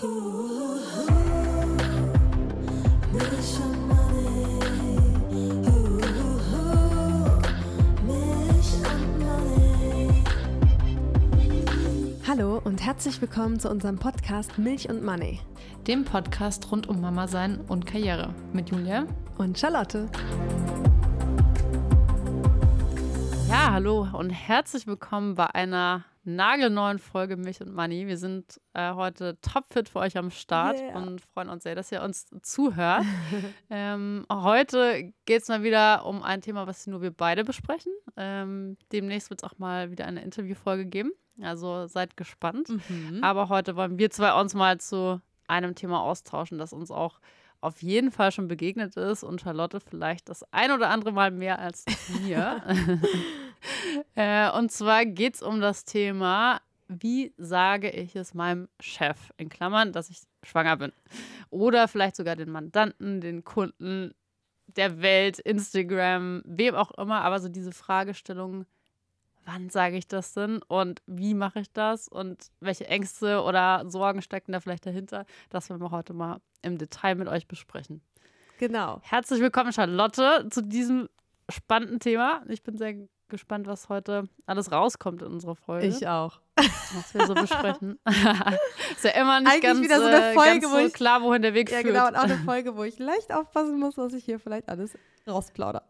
Hallo und herzlich willkommen zu unserem Podcast Milch und Money. Dem Podcast rund um Mama sein und Karriere mit Julia und Charlotte. Ja, hallo und herzlich willkommen bei einer nagelneuen Folge Milch und Money. Wir sind äh, heute topfit für euch am Start yeah. und freuen uns sehr, dass ihr uns zuhört. ähm, heute geht es mal wieder um ein Thema, was nur wir beide besprechen. Ähm, demnächst wird es auch mal wieder eine Interviewfolge geben. Also seid gespannt. Mhm. Aber heute wollen wir zwei uns mal zu einem Thema austauschen, das uns auch auf jeden Fall schon begegnet ist und Charlotte vielleicht das ein oder andere Mal mehr als mir. äh, und zwar geht es um das Thema, wie sage ich es meinem Chef, in Klammern, dass ich schwanger bin. Oder vielleicht sogar den Mandanten, den Kunden, der Welt, Instagram, wem auch immer, aber so diese Fragestellung, wann sage ich das denn und wie mache ich das und welche Ängste oder Sorgen stecken da vielleicht dahinter, das werden wir heute mal im Detail mit euch besprechen. Genau. Herzlich willkommen, Charlotte, zu diesem spannenden Thema. Ich bin sehr gespannt, was heute alles rauskommt in unserer Folge. Ich auch. Was wir so besprechen. ist ja immer nicht Eigentlich ganz, wieder so eine Folge, ganz wo ich, klar, wohin der Weg ja, führt. Ja, genau. Und auch eine Folge, wo ich leicht aufpassen muss, was ich hier vielleicht alles rausplaudere.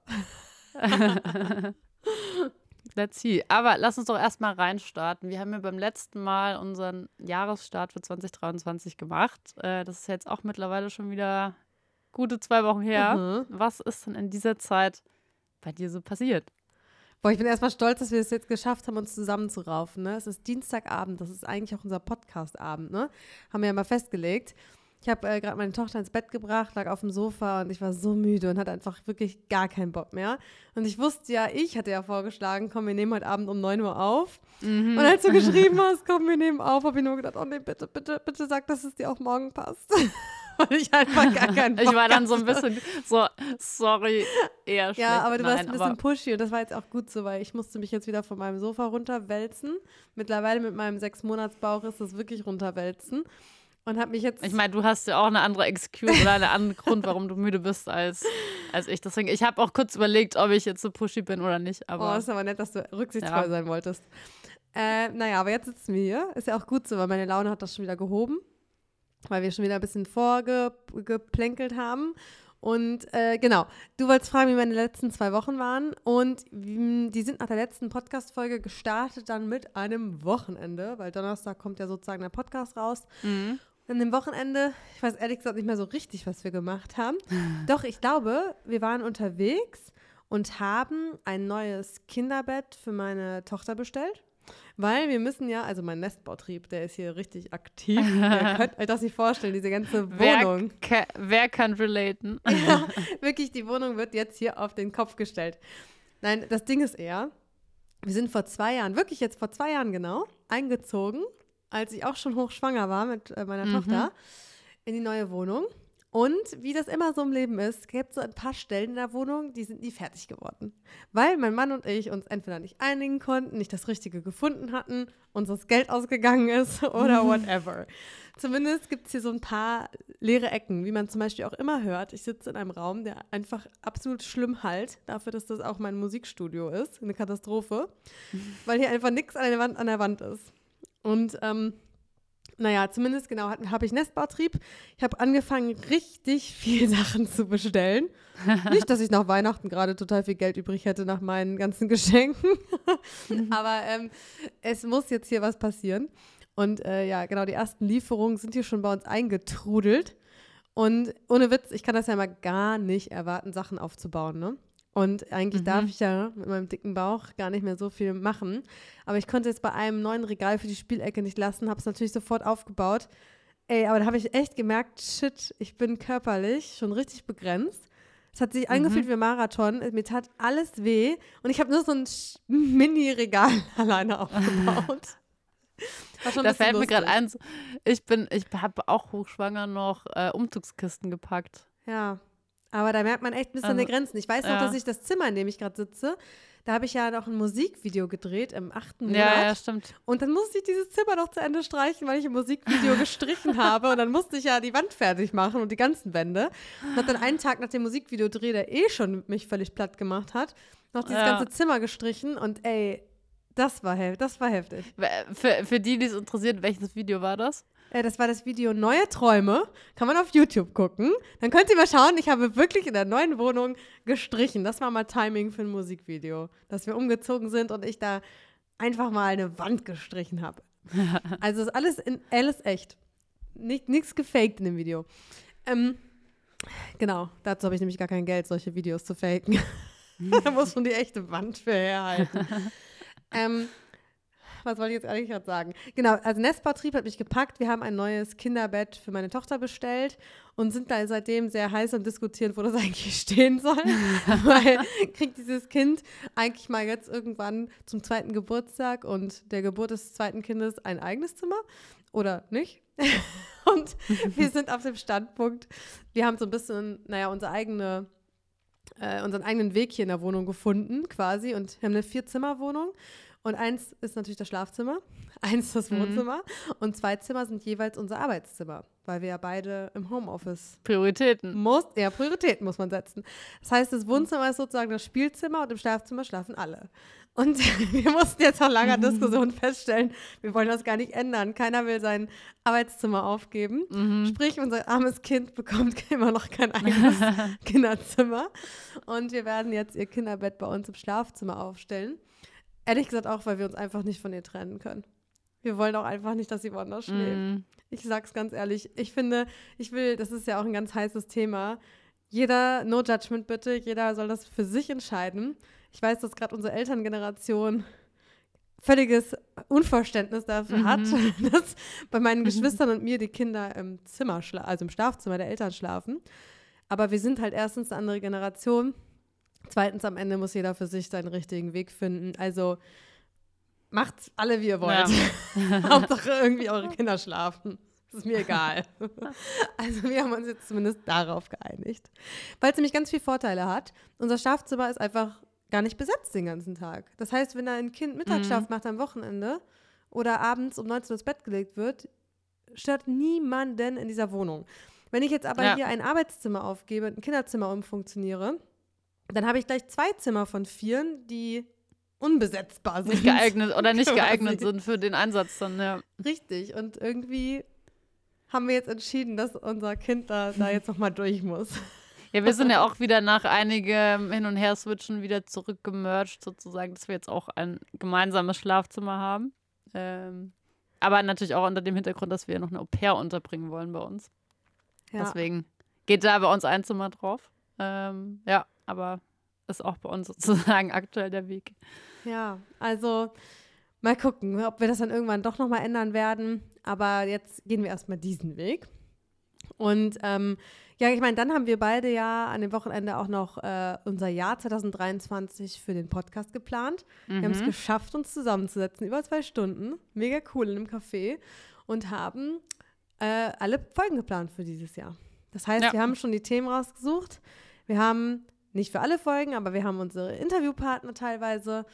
Let's see. Aber lass uns doch erstmal reinstarten. Wir haben ja beim letzten Mal unseren Jahresstart für 2023 gemacht. Äh, das ist jetzt auch mittlerweile schon wieder gute zwei Wochen her. Mhm. Was ist denn in dieser Zeit bei dir so passiert? Boah, ich bin erstmal stolz, dass wir es jetzt geschafft haben, uns zusammenzuraufen. Ne? Es ist Dienstagabend, das ist eigentlich auch unser Podcastabend, ne? Haben wir ja mal festgelegt. Ich habe äh, gerade meine Tochter ins Bett gebracht, lag auf dem Sofa und ich war so müde und hatte einfach wirklich gar keinen Bock mehr. Und ich wusste ja, ich hatte ja vorgeschlagen, komm, wir nehmen heute Abend um 9 Uhr auf. Mhm. Und als du geschrieben hast, komm, wir nehmen auf, habe ich nur gedacht, oh nee, bitte, bitte, bitte sag, dass es dir auch morgen passt. Weil ich einfach gar keinen Bock Ich war dann so ein bisschen so, sorry, eher schlecht. Ja, aber du Nein, warst ein bisschen pushy und das war jetzt auch gut so, weil ich musste mich jetzt wieder von meinem Sofa runterwälzen. Mittlerweile mit meinem sechs Monats Bauch ist das wirklich runterwälzen und habe mich jetzt. Ich meine, du hast ja auch eine andere Excuse oder einen anderen Grund, warum du müde bist als, als ich. Deswegen, ich habe auch kurz überlegt, ob ich jetzt so pushy bin oder nicht. Aber, oh, ist aber nett, dass du rücksichtsvoll ja. sein wolltest. Äh, naja, aber jetzt sitzen wir hier. Ist ja auch gut so, weil meine Laune hat das schon wieder gehoben. Weil wir schon wieder ein bisschen vorgeplänkelt haben. Und äh, genau, du wolltest fragen, wie meine letzten zwei Wochen waren. Und die sind nach der letzten Podcast-Folge gestartet dann mit einem Wochenende, weil Donnerstag kommt ja sozusagen der Podcast raus. Mhm. An dem Wochenende, ich weiß ehrlich gesagt nicht mehr so richtig, was wir gemacht haben. Doch, ich glaube, wir waren unterwegs und haben ein neues Kinderbett für meine Tochter bestellt. Weil wir müssen ja, also mein Nestbautrieb, der ist hier richtig aktiv. Ihr könnt euch das nicht vorstellen, diese ganze Wohnung. Wer, wer kann relaten? ja, wirklich, die Wohnung wird jetzt hier auf den Kopf gestellt. Nein, das Ding ist eher, wir sind vor zwei Jahren, wirklich jetzt vor zwei Jahren genau, eingezogen als ich auch schon hochschwanger war mit äh, meiner mhm. Tochter, in die neue Wohnung. Und wie das immer so im Leben ist, gibt es so ein paar Stellen in der Wohnung, die sind nie fertig geworden. Weil mein Mann und ich uns entweder nicht einigen konnten, nicht das Richtige gefunden hatten, unseres Geld ausgegangen ist oder whatever. Zumindest gibt es hier so ein paar leere Ecken, wie man zum Beispiel auch immer hört. Ich sitze in einem Raum, der einfach absolut schlimm halt, dafür, dass das auch mein Musikstudio ist. Eine Katastrophe. Weil hier einfach nichts an, an der Wand ist. Und ähm, naja, zumindest genau habe ich Nestbautrieb. Ich habe angefangen, richtig viel Sachen zu bestellen. Nicht, dass ich nach Weihnachten gerade total viel Geld übrig hätte nach meinen ganzen Geschenken. Aber ähm, es muss jetzt hier was passieren. Und äh, ja, genau, die ersten Lieferungen sind hier schon bei uns eingetrudelt. Und ohne Witz, ich kann das ja mal gar nicht erwarten, Sachen aufzubauen, ne? Und eigentlich mhm. darf ich ja mit meinem dicken Bauch gar nicht mehr so viel machen. Aber ich konnte jetzt bei einem neuen Regal für die Spielecke nicht lassen, habe es natürlich sofort aufgebaut. Ey, aber da habe ich echt gemerkt, shit, ich bin körperlich schon richtig begrenzt. Es hat sich mhm. angefühlt wie ein Marathon. Mir tat alles weh. Und ich habe nur so ein Mini-Regal alleine aufgebaut. da fällt lustig. mir gerade ein, ich bin, ich habe auch hochschwanger noch äh, Umzugskisten gepackt. Ja. Aber da merkt man echt ein bisschen Also, die Grenzen. Ich weiß noch, ja. dass ich das Zimmer, in dem ich gerade sitze, da habe ich ja noch ein Musikvideo gedreht im achten Monat. Ja, ja, stimmt. Und dann musste ich dieses Zimmer noch zu Ende streichen, weil ich im Musikvideo gestrichen habe. Und dann musste ich ja die Wand fertig machen und die ganzen Wände. Und dann einen Tag nach dem Musikvideodreh, der eh schon mich völlig platt gemacht hat, noch dieses Ja. ganze Zimmer gestrichen. Und ey, das war, hef das war heftig. Für, für die, die es interessiert, welches Video war das? Äh, das war das Video Neue Träume. Kann man auf YouTube gucken. Dann könnt ihr mal schauen, ich habe wirklich in der neuen Wohnung gestrichen. Das war mal Timing für ein Musikvideo. Dass wir umgezogen sind und ich da einfach mal eine Wand gestrichen habe. Also ist alles, in, alles echt. Nicht, nichts gefaked in dem Video. Ähm, genau, dazu habe ich nämlich gar kein Geld, solche Videos zu faken. da muss schon die echte Wand für herhalten. ähm, was wollte ich jetzt eigentlich gerade sagen? Genau, also Nestbautrieb hat mich gepackt. Wir haben ein neues Kinderbett für meine Tochter bestellt und sind da seitdem sehr heiß am Diskutieren, wo das eigentlich stehen soll. Weil kriegt dieses Kind eigentlich mal jetzt irgendwann zum zweiten Geburtstag und der Geburt des zweiten Kindes ein eigenes Zimmer oder nicht? und wir sind auf dem Standpunkt, wir haben so ein bisschen, naja, unsere eigene äh, unseren eigenen Weg hier in der Wohnung gefunden, quasi. Und wir haben eine Vierzimmerwohnung. Und eins ist natürlich das Schlafzimmer, eins das Mhm. Wohnzimmer und zwei Zimmer sind jeweils unser Arbeitszimmer, weil wir ja beide im Homeoffice Prioritäten. muss, ja, Prioritäten muss man setzen. Das heißt, das Wohnzimmer ist sozusagen das Spielzimmer und im Schlafzimmer schlafen alle. Und wir mussten jetzt nach langer Diskussion feststellen, wir wollen das gar nicht ändern. Keiner will sein Arbeitszimmer aufgeben. Mhm. Sprich, unser armes Kind bekommt immer noch kein eigenes Kinderzimmer. Und wir werden jetzt ihr Kinderbett bei uns im Schlafzimmer aufstellen. Ehrlich gesagt auch, weil wir uns einfach nicht von ihr trennen können. Wir wollen auch einfach nicht, dass sie woanders schläft. Mhm. Ich sag's ganz ehrlich, ich finde, ich will, das ist ja auch ein ganz heißes Thema. Jeder, no judgment bitte, jeder soll das für sich entscheiden. Ich weiß, dass gerade unsere Elterngeneration völliges Unverständnis dafür hat, dass bei meinen Geschwistern und mir die Kinder im Zimmer, also im Schlafzimmer der Eltern schlafen. Aber wir sind halt erstens eine andere Generation. Zweitens, am Ende muss jeder für sich seinen richtigen Weg finden. Also macht alle, wie ihr wollt. Hauptsache irgendwie eure Kinder schlafen. Das ist mir egal. also wir haben uns jetzt zumindest darauf geeinigt. Weil es nämlich ganz viele Vorteile hat. Unser Schlafzimmer ist einfach gar nicht besetzt den ganzen Tag. Das heißt, wenn da ein Kind Mittagsschlaf macht am Wochenende oder abends um 19 Uhr ins Bett gelegt wird, stört niemanden in dieser Wohnung. Wenn ich jetzt aber Ja. hier ein Arbeitszimmer aufgebe und ein Kinderzimmer umfunktioniere, dann habe ich gleich zwei Zimmer von vieren, die unbesetzbar sind. Nicht geeignet oder nicht geeignet sind für den Einsatz dann, ja. Richtig. Und irgendwie haben wir jetzt entschieden, dass unser Kind da, da jetzt nochmal durch muss. Ja, wir sind ja auch wieder nach einigem Hin- und Her-Switchen wieder zurückgemerged, sozusagen, dass wir jetzt auch ein gemeinsames Schlafzimmer haben. Ähm, aber natürlich auch unter dem Hintergrund, dass wir noch eine Au-pair unterbringen wollen bei uns. Ja. Deswegen geht da bei uns ein Zimmer drauf. Ähm, ja, aber ist auch bei uns sozusagen aktuell der Weg. Ja, also mal gucken, ob wir das dann irgendwann doch nochmal ändern werden. Aber jetzt gehen wir erstmal diesen Weg. Und ähm, ja, ich meine, dann haben wir beide ja an dem Wochenende auch noch äh, unser Jahr 2023 für den Podcast geplant. Wir haben es Mhm. geschafft, uns zusammenzusetzen, über zwei Stunden, mega cool in einem Café und haben äh, alle Folgen geplant für dieses Jahr. Das heißt, Ja. wir haben schon die Themen rausgesucht. Wir haben nicht für alle Folgen, aber wir haben unsere Interviewpartner teilweise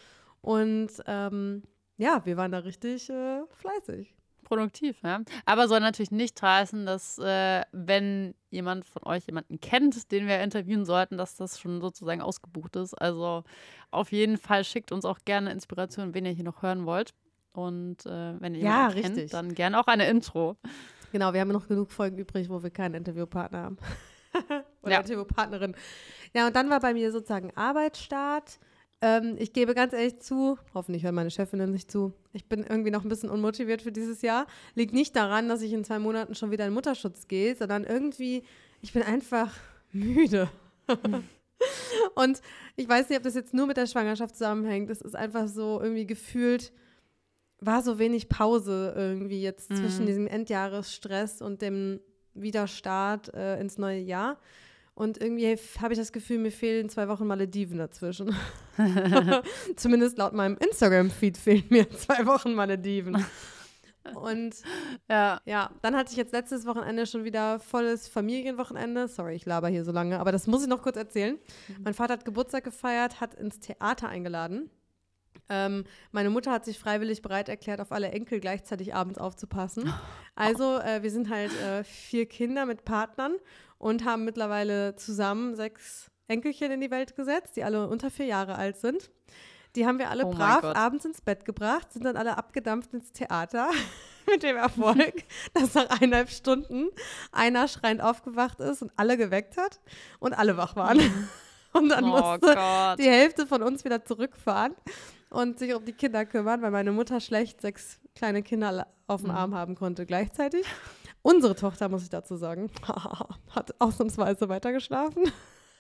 und ähm, ja, wir waren da richtig äh, fleißig. Produktiv, ja. Aber soll natürlich nicht heißen, dass äh, wenn jemand von euch jemanden kennt, den wir interviewen sollten, dass das schon sozusagen ausgebucht ist. Also auf jeden Fall schickt uns auch gerne Inspiration, wen ihr hier noch hören wollt. Und äh, wenn ihr Ja, jemanden richtig. kennt, dann gerne auch eine Intro. Genau, wir haben noch genug Folgen übrig, wo wir keinen Interviewpartner haben. Oder Ja. Interviewpartnerin. Ja, und dann war bei mir sozusagen Arbeitsstart. Ähm, ich gebe ganz ehrlich zu, hoffentlich hört meine Chefin nicht zu, ich bin irgendwie noch ein bisschen unmotiviert für dieses Jahr. Liegt nicht daran, dass ich in zwei Monaten schon wieder in Mutterschutz gehe, sondern irgendwie, ich bin einfach müde. und ich weiß nicht, ob das jetzt nur mit der Schwangerschaft zusammenhängt. Es ist einfach so irgendwie gefühlt, war so wenig Pause irgendwie jetzt Mhm. zwischen diesem Endjahresstress und dem Wiederstart äh, ins neue Jahr. Und irgendwie habe ich das Gefühl, mir fehlen zwei Wochen Malediven dazwischen. Zumindest laut meinem Instagram-Feed fehlen mir zwei Wochen Malediven. Und Ja. ja, dann hatte ich jetzt letztes Wochenende schon wieder volles Familienwochenende. Sorry, ich laber hier so lange, aber das muss ich noch kurz erzählen. Mein Vater hat Geburtstag gefeiert, hat ins Theater eingeladen. Ähm, meine Mutter hat sich freiwillig bereit erklärt, auf alle Enkel gleichzeitig abends aufzupassen. Also, äh, wir sind halt äh, vier Kinder mit Partnern und haben mittlerweile zusammen sechs Enkelchen in die Welt gesetzt, die alle unter vier Jahre alt sind. Die haben wir alle Oh brav abends ins Bett gebracht, sind dann alle abgedampft ins Theater mit dem Erfolg, dass nach eineinhalb Stunden einer schreiend aufgewacht ist und alle geweckt hat und alle wach waren. Und dann Oh musste Gott. die Hälfte von uns wieder zurückfahren und sich um die Kinder kümmern, weil meine Mutter schlecht sechs kleine Kinder auf dem Mhm. Arm haben konnte gleichzeitig. Unsere Tochter, muss ich dazu sagen, hat ausnahmsweise weitergeschlafen.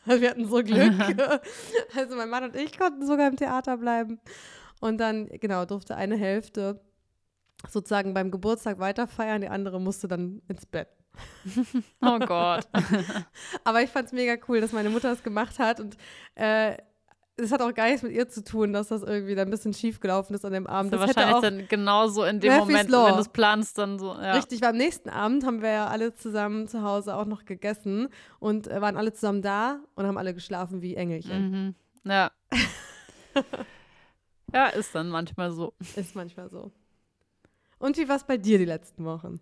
Also wir hatten so Glück. Also mein Mann und ich konnten sogar im Theater bleiben. Und dann, genau, durfte eine Hälfte sozusagen beim Geburtstag weiterfeiern, die andere musste dann ins Bett. Oh Gott. Aber ich fand es mega cool, dass meine Mutter das gemacht hat und äh, es hat auch gar nichts mit ihr zu tun, dass das irgendwie dann ein bisschen schief gelaufen ist an dem Abend. Das Das wahrscheinlich auch dann genauso in dem Murphy's Moment, Law. wenn du es planst, dann so. Ja. richtig, weil am nächsten Abend haben wir ja alle zusammen zu Hause auch noch gegessen und äh, waren alle zusammen da und haben alle geschlafen wie Engelchen. Mhm. Ja. ja, ist dann manchmal so. Ist manchmal so. Und wie war es bei dir die letzten Wochen?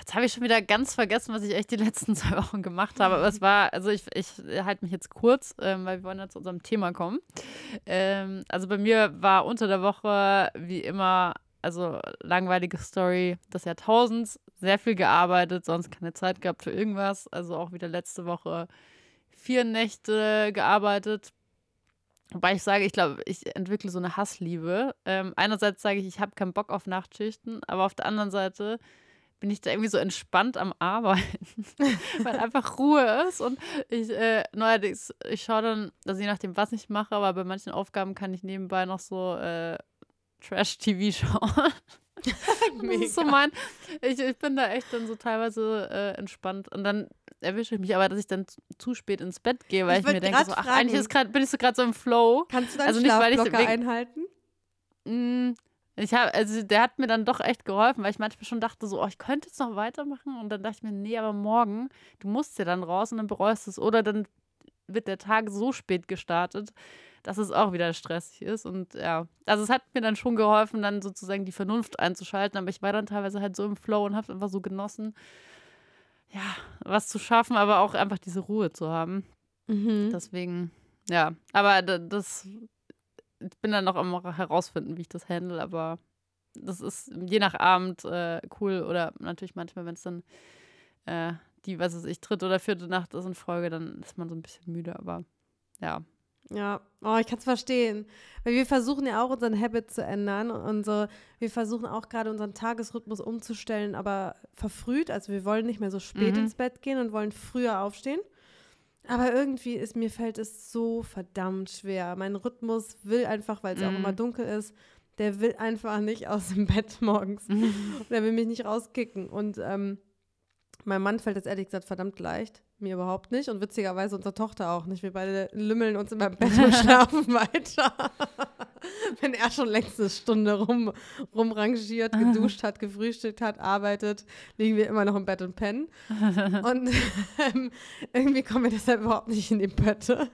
Jetzt habe ich schon wieder ganz vergessen, was ich echt die letzten zwei Wochen gemacht habe. Aber es war, also ich, ich halte mich jetzt kurz, ähm, weil wir wollen ja zu unserem Thema kommen. Ähm, also bei mir war unter der Woche wie immer, also langweilige Story des Jahrtausends, sehr viel gearbeitet, sonst keine Zeit gehabt für irgendwas. Also auch wieder letzte Woche vier Nächte gearbeitet. Wobei ich sage, ich glaube, ich entwickle so eine Hassliebe. Ähm, einerseits sage ich, ich habe keinen Bock auf Nachtschichten, aber auf der anderen Seite bin ich da irgendwie so entspannt am Arbeiten, weil einfach Ruhe ist und ich äh, neuerdings, ich schaue dann, also je nachdem, was ich mache, aber bei manchen Aufgaben kann ich nebenbei noch so äh, Trash-TV schauen. Das ist so mein, ich, ich bin da echt dann so teilweise äh, entspannt und dann erwische ich mich aber, dass ich dann zu- spät ins Bett gehe, weil Ich ich, mir denke, so, ach, fragen. eigentlich ist grad, bin ich so gerade so im Flow. Kannst du deinen Also nicht, weil ich- wegen- einhalten? Mm, Ich habe, also der hat mir dann doch echt geholfen, weil ich manchmal schon dachte, so, oh, ich könnte jetzt noch weitermachen. Und dann dachte ich mir, nee, aber morgen, du musst ja dann raus und dann bereust du es. Oder dann wird der Tag so spät gestartet, dass es auch wieder stressig ist. Und ja, also es hat mir dann schon geholfen, dann sozusagen die Vernunft einzuschalten. Aber ich war dann teilweise halt so im Flow und habe einfach so genossen, ja, was zu schaffen, aber auch einfach diese Ruhe zu haben. Mhm. Deswegen, ja, aber da- das, ich bin dann noch am herausfinden, wie ich das handle, aber das ist je nach Abend äh, cool oder natürlich manchmal, wenn es dann äh, die, was weiß ich, dritte oder vierte Nacht ist in Folge, dann ist man so ein bisschen müde, aber ja. Ja, oh, ich kann es verstehen. Weil wir versuchen ja auch unseren Habit zu ändern. Und so, wir versuchen auch gerade unseren Tagesrhythmus umzustellen, aber verfrüht. Also wir wollen nicht mehr so spät Mhm. ins Bett gehen und wollen früher aufstehen. Aber irgendwie ist mir fällt es so verdammt schwer. Mein Rhythmus will einfach, weil es ja auch Mhm. immer dunkel ist, der will einfach nicht aus dem Bett morgens. Und er will mich nicht rauskicken. Und ähm, meinem Mann fällt das ehrlich gesagt verdammt leicht. Mir überhaupt nicht. Und witzigerweise unsere Tochter auch nicht. Wir beide lümmeln uns immer im Bett und schlafen weiter. Wenn er schon längst eine Stunde rum, rumrangiert, geduscht hat, gefrühstückt hat, arbeitet, liegen wir immer noch im Bett und pennen. Und ähm, irgendwie kommen wir deshalb überhaupt nicht in die Pötte.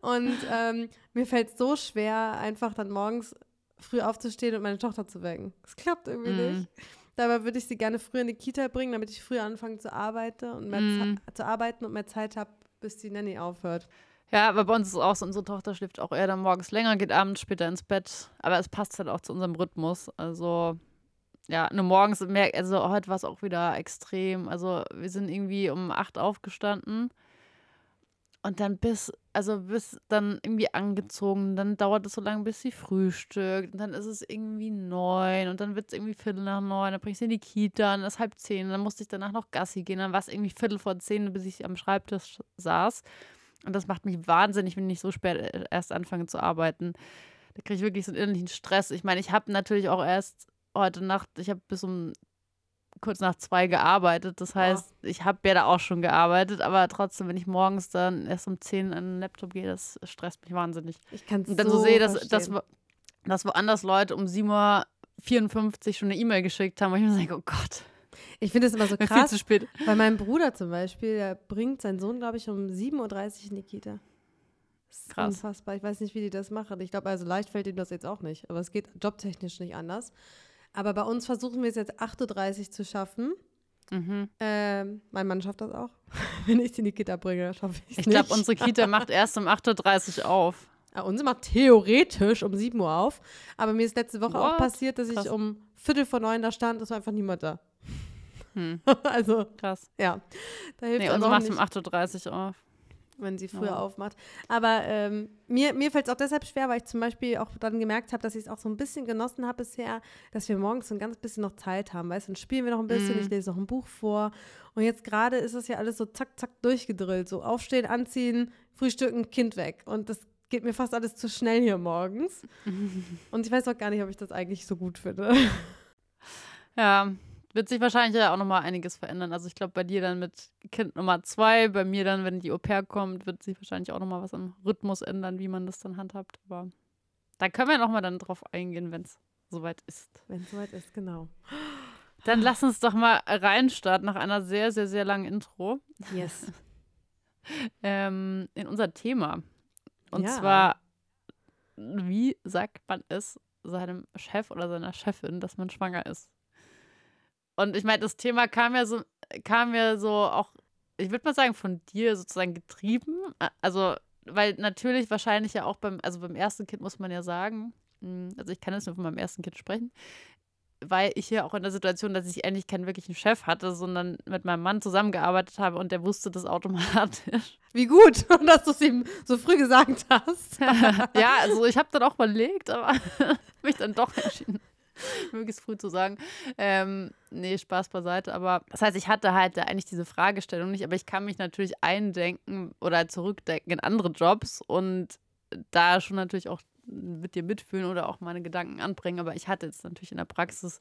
Und ähm, mir fällt es so schwer, einfach dann morgens früh aufzustehen und meine Tochter zu wecken. Das klappt irgendwie Mhm. nicht. Dabei würde ich sie gerne früher in die Kita bringen, damit ich früher anfange zu arbeiten und mehr. Ze- zu arbeiten und mehr Zeit habe, bis die Nanny aufhört. Ja, aber bei uns ist es auch so, unsere Tochter schläft auch eher dann morgens länger, geht abends später ins Bett. Aber es passt halt auch zu unserem Rhythmus. Also, ja, nur morgens merkt, also heute war es auch wieder extrem. Also, wir sind irgendwie um acht aufgestanden und dann bis, also bis dann irgendwie angezogen. Dann dauert es so lange, bis sie frühstückt. Und dann ist es irgendwie neun und dann wird es irgendwie Viertel nach neun. Dann bringe ich sie in die Kita, dann ist halb zehn. Dann musste ich danach noch Gassi gehen. Dann war es irgendwie Viertel vor zehn, bis ich am Schreibtisch saß. Und das macht mich wahnsinnig, wenn ich so spät äh, erst anfange zu arbeiten. Da kriege ich wirklich so einen innerlichen Stress. Ich meine, ich habe natürlich auch erst heute Nacht, ich habe bis um kurz nach zwei gearbeitet. Das heißt, ich habe ja da auch schon gearbeitet, aber trotzdem, wenn ich morgens dann erst um zehn an den Laptop gehe, das stresst mich wahnsinnig. Ich kann es Und dann so so sehe, dass, dass, dass woanders Leute um 7 Uhr 54 schon eine E-Mail geschickt haben, wo ich mir denke, oh Gott. Ich finde es immer so Viel krass, zu spät. weil mein Bruder zum Beispiel, der bringt seinen Sohn, glaube ich, um 7.30 Uhr in die Kita. Das ist Krass. unfassbar. Ich weiß nicht, wie die das machen. Ich glaube, also leicht fällt ihm das jetzt auch nicht. Aber es geht jobtechnisch nicht anders. Aber bei uns versuchen wir es jetzt 8.30 Uhr zu schaffen. Mhm. Ähm, mein Mann schafft das auch. Wenn ich sie in die Kita bringe, schaffe ich es Ich nicht. glaube, unsere Kita macht erst um 8.30 Uhr auf. Ja, unsere macht theoretisch um 7 Uhr auf. Aber mir ist letzte Woche auch What? passiert, dass Krass. ich um Viertel vor neun da stand. Es war einfach niemand da. Hm. also, Krass. ja. Da hilft Nee, unsere macht um nicht, 8.30 Uhr auf. wenn sie früher Ja. aufmacht. Aber ähm, mir, mir fällt es auch deshalb schwer, weil ich zum Beispiel auch dann gemerkt habe, dass ich es auch so ein bisschen genossen habe bisher, dass wir morgens so ein ganz bisschen noch Zeit haben. Weißt du, dann spielen wir noch ein bisschen, Mhm. ich lese noch ein Buch vor. Und jetzt gerade ist es ja alles so zack, zack durchgedrillt. So aufstehen, anziehen, frühstücken, Kind weg. Und das geht mir fast alles zu schnell hier morgens. Und ich weiß auch gar nicht, ob ich das eigentlich so gut finde. Ja, wird sich wahrscheinlich ja auch nochmal einiges verändern. Also ich glaube, bei dir dann mit Kind Nummer zwei, bei mir dann, wenn die Au pair kommt, wird sich wahrscheinlich auch nochmal was am Rhythmus ändern, wie man das dann handhabt. Aber da können wir nochmal dann drauf eingehen, wenn es soweit ist. Wenn es soweit ist, genau. Dann lass uns doch mal reinstarten nach einer sehr, sehr, sehr langen Intro Yes. ähm, in unser Thema. Und Ja. zwar, wie sagt man es seinem Chef oder seiner Chefin, dass man schwanger ist? Und ich meine, das Thema kam ja so, kam ja so auch, ich würde mal sagen, von dir sozusagen getrieben. Also, weil natürlich wahrscheinlich ja auch beim, also beim ersten Kind muss man ja sagen, mh, also ich kann jetzt nur von meinem ersten Kind sprechen, weil ich ja auch in der Situation, dass ich eigentlich keinen wirklichen Chef hatte, sondern mit meinem Mann zusammengearbeitet habe und der wusste das automatisch. Wie gut, dass du es ihm so früh gesagt hast. ja, also ich habe dann auch überlegt, aber mich dann doch entschieden, möglichst früh zu sagen. Ähm, nee, Spaß beiseite. Aber das heißt, ich hatte halt eigentlich diese Fragestellung nicht, aber ich kann mich natürlich eindenken oder zurückdenken in andere Jobs und da schon natürlich auch mit dir mitfühlen oder auch meine Gedanken anbringen. Aber ich hatte jetzt natürlich in der Praxis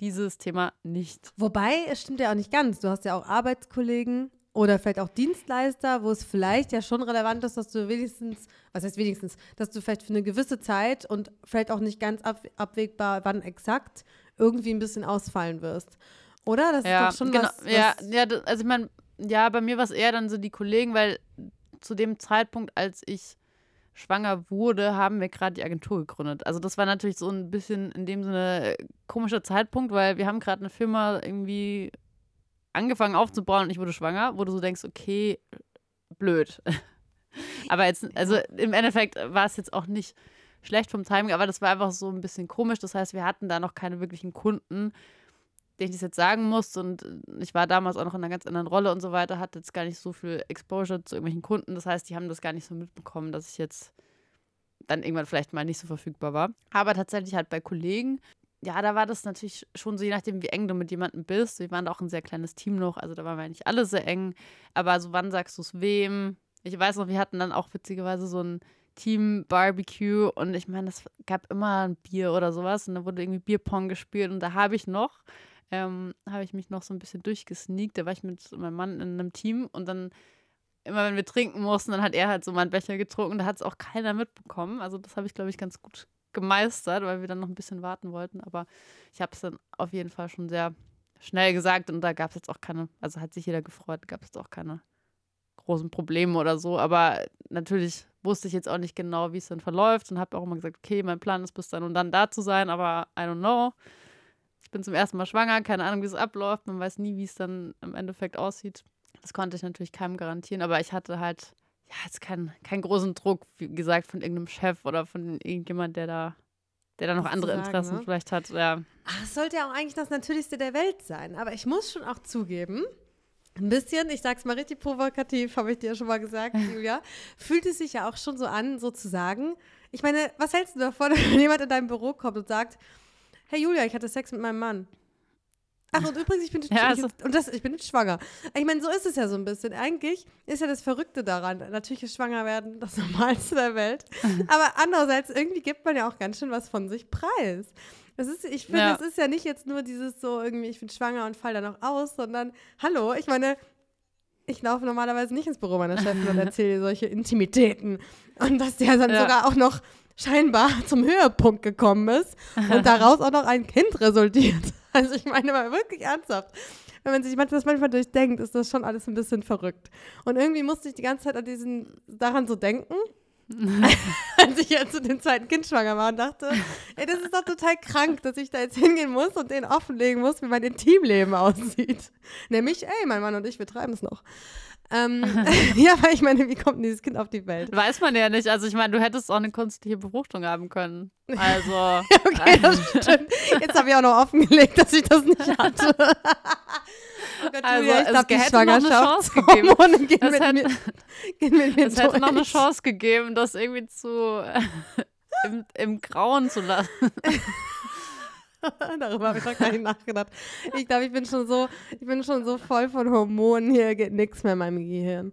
dieses Thema nicht. Wobei, es stimmt ja auch nicht ganz. Du hast ja auch Arbeitskollegen oder vielleicht auch Dienstleister, wo es vielleicht ja schon relevant ist, dass du wenigstens, was heißt wenigstens, dass du vielleicht für eine gewisse Zeit und vielleicht auch nicht ganz ab, abwägbar, wann exakt, irgendwie ein bisschen ausfallen wirst. Oder? Das ja, ist doch schon genau. was, was ja, ja, das- also ich meine, ja, bei mir war es eher dann so die Kollegen, weil zu dem Zeitpunkt, als ich schwanger wurde, haben wir gerade die Agentur gegründet. Also das war natürlich so ein bisschen in dem Sinne äh, komischer Zeitpunkt, weil wir haben gerade eine Firma irgendwie angefangen aufzubauen und ich wurde schwanger, wo du so denkst, okay, blöd. aber jetzt, also im Endeffekt war es jetzt auch nicht schlecht vom Timing, aber das war einfach so ein bisschen komisch. Das heißt, wir hatten da noch keine wirklichen Kunden, denen ich das jetzt sagen muss. Und ich war damals auch noch in einer ganz anderen Rolle und so weiter, hatte jetzt gar nicht so viel Exposure zu irgendwelchen Kunden. Das heißt, die haben das gar nicht so mitbekommen, dass ich jetzt dann irgendwann vielleicht mal nicht so verfügbar war. Aber tatsächlich halt bei Kollegen, ja, da war das natürlich schon so, je nachdem, wie eng du mit jemandem bist. Wir waren auch ein sehr kleines Team noch, also da waren wir nicht alle sehr eng. Aber so, wann sagst du es wem? Ich weiß noch, wir hatten dann auch witzigerweise so ein Team Barbecue und ich meine, es gab immer ein Bier oder sowas und da wurde irgendwie Bierpong gespielt und da habe ich noch, ähm, habe ich mich noch so ein bisschen durchgesneakt. Da war ich mit meinem Mann in einem Team und dann immer wenn wir trinken mussten, dann hat er halt so meinen Becher getrunken. Da hat es auch keiner mitbekommen. Also das habe ich, glaube ich, ganz gut gemeistert, weil wir dann noch ein bisschen warten wollten. Aber ich habe es dann auf jeden Fall schon sehr schnell gesagt und da gab es jetzt auch keine, also hat sich jeder gefreut, gab es auch keine großen Probleme oder so. Aber natürlich wusste ich jetzt auch nicht genau, wie es dann verläuft und habe auch immer gesagt, okay, mein Plan ist bis dann und dann da zu sein, aber I don't know. Ich bin zum ersten Mal schwanger, keine Ahnung, wie es abläuft. Man weiß nie, wie es dann im Endeffekt aussieht. Das konnte ich natürlich keinem garantieren, aber ich hatte halt ja jetzt keinen keinen großen Druck, wie gesagt, von irgendeinem Chef oder von irgendjemand, der da, der da noch zu andere sagen, Interessen ne? vielleicht hat. Ja. Ach, es sollte ja auch eigentlich das Natürlichste der Welt sein. Aber ich muss schon auch zugeben, ein bisschen, ich sag's mal richtig provokativ, habe ich dir ja schon mal gesagt, Julia, fühlt es sich ja auch schon so an, so zu sagen. Ich meine, was hältst du davon, wenn jemand in dein Büro kommt und sagt, hey Julia, ich hatte Sex mit meinem Mann. Ach, und übrigens, ich bin, Ja, ich, also- und das, ich bin schwanger. Ich meine, so ist es ja so ein bisschen. Eigentlich ist ja das Verrückte daran. Natürlich ist schwanger werden das Normalste der Welt. Aber andererseits, irgendwie gibt man ja auch ganz schön was von sich preis. Das ist, ich finde, Ja. es ist ja nicht jetzt nur dieses so irgendwie, ich bin schwanger und fall dann auch aus, sondern, hallo, ich meine, ich laufe normalerweise nicht ins Büro meiner Chefin und erzähle solche Intimitäten. Und dass der dann Ja. sogar auch noch scheinbar zum Höhepunkt gekommen ist und daraus auch noch ein Kind resultiert. Also ich meine mal wirklich ernsthaft. Wenn man sich das manchmal durchdenkt, ist das schon alles ein bisschen verrückt. Und irgendwie musste ich die ganze Zeit an diesen, daran so denken, als ich jetzt zu dem zweiten Kind schwanger war und dachte, ey, das ist doch total krank, dass ich da jetzt hingehen muss und denen offenlegen muss, wie mein Intimleben aussieht. Nämlich, ey, mein Mann und ich, wir treiben es noch. Ähm, ja, weil ich meine, wie kommt denn dieses Kind auf die Welt? Weiß man ja nicht. Also ich meine, du hättest auch eine künstliche Befruchtung haben können. Also. ja, okay, das stimmt. Jetzt habe ich auch noch offengelegt, dass ich das nicht hatte. Oh Gott, also Julia, ich glaube, die Schwangerschaft gegeben. Gehen es, mit hätte, mir, gehen mit mir es hätte noch eine Chance gegeben, das irgendwie zu im, im Grauen zu lassen. Darüber habe ich noch gar nicht nachgedacht. Ich glaube, ich bin schon so, ich bin schon so voll von Hormonen, hier geht nichts mehr in meinem Gehirn.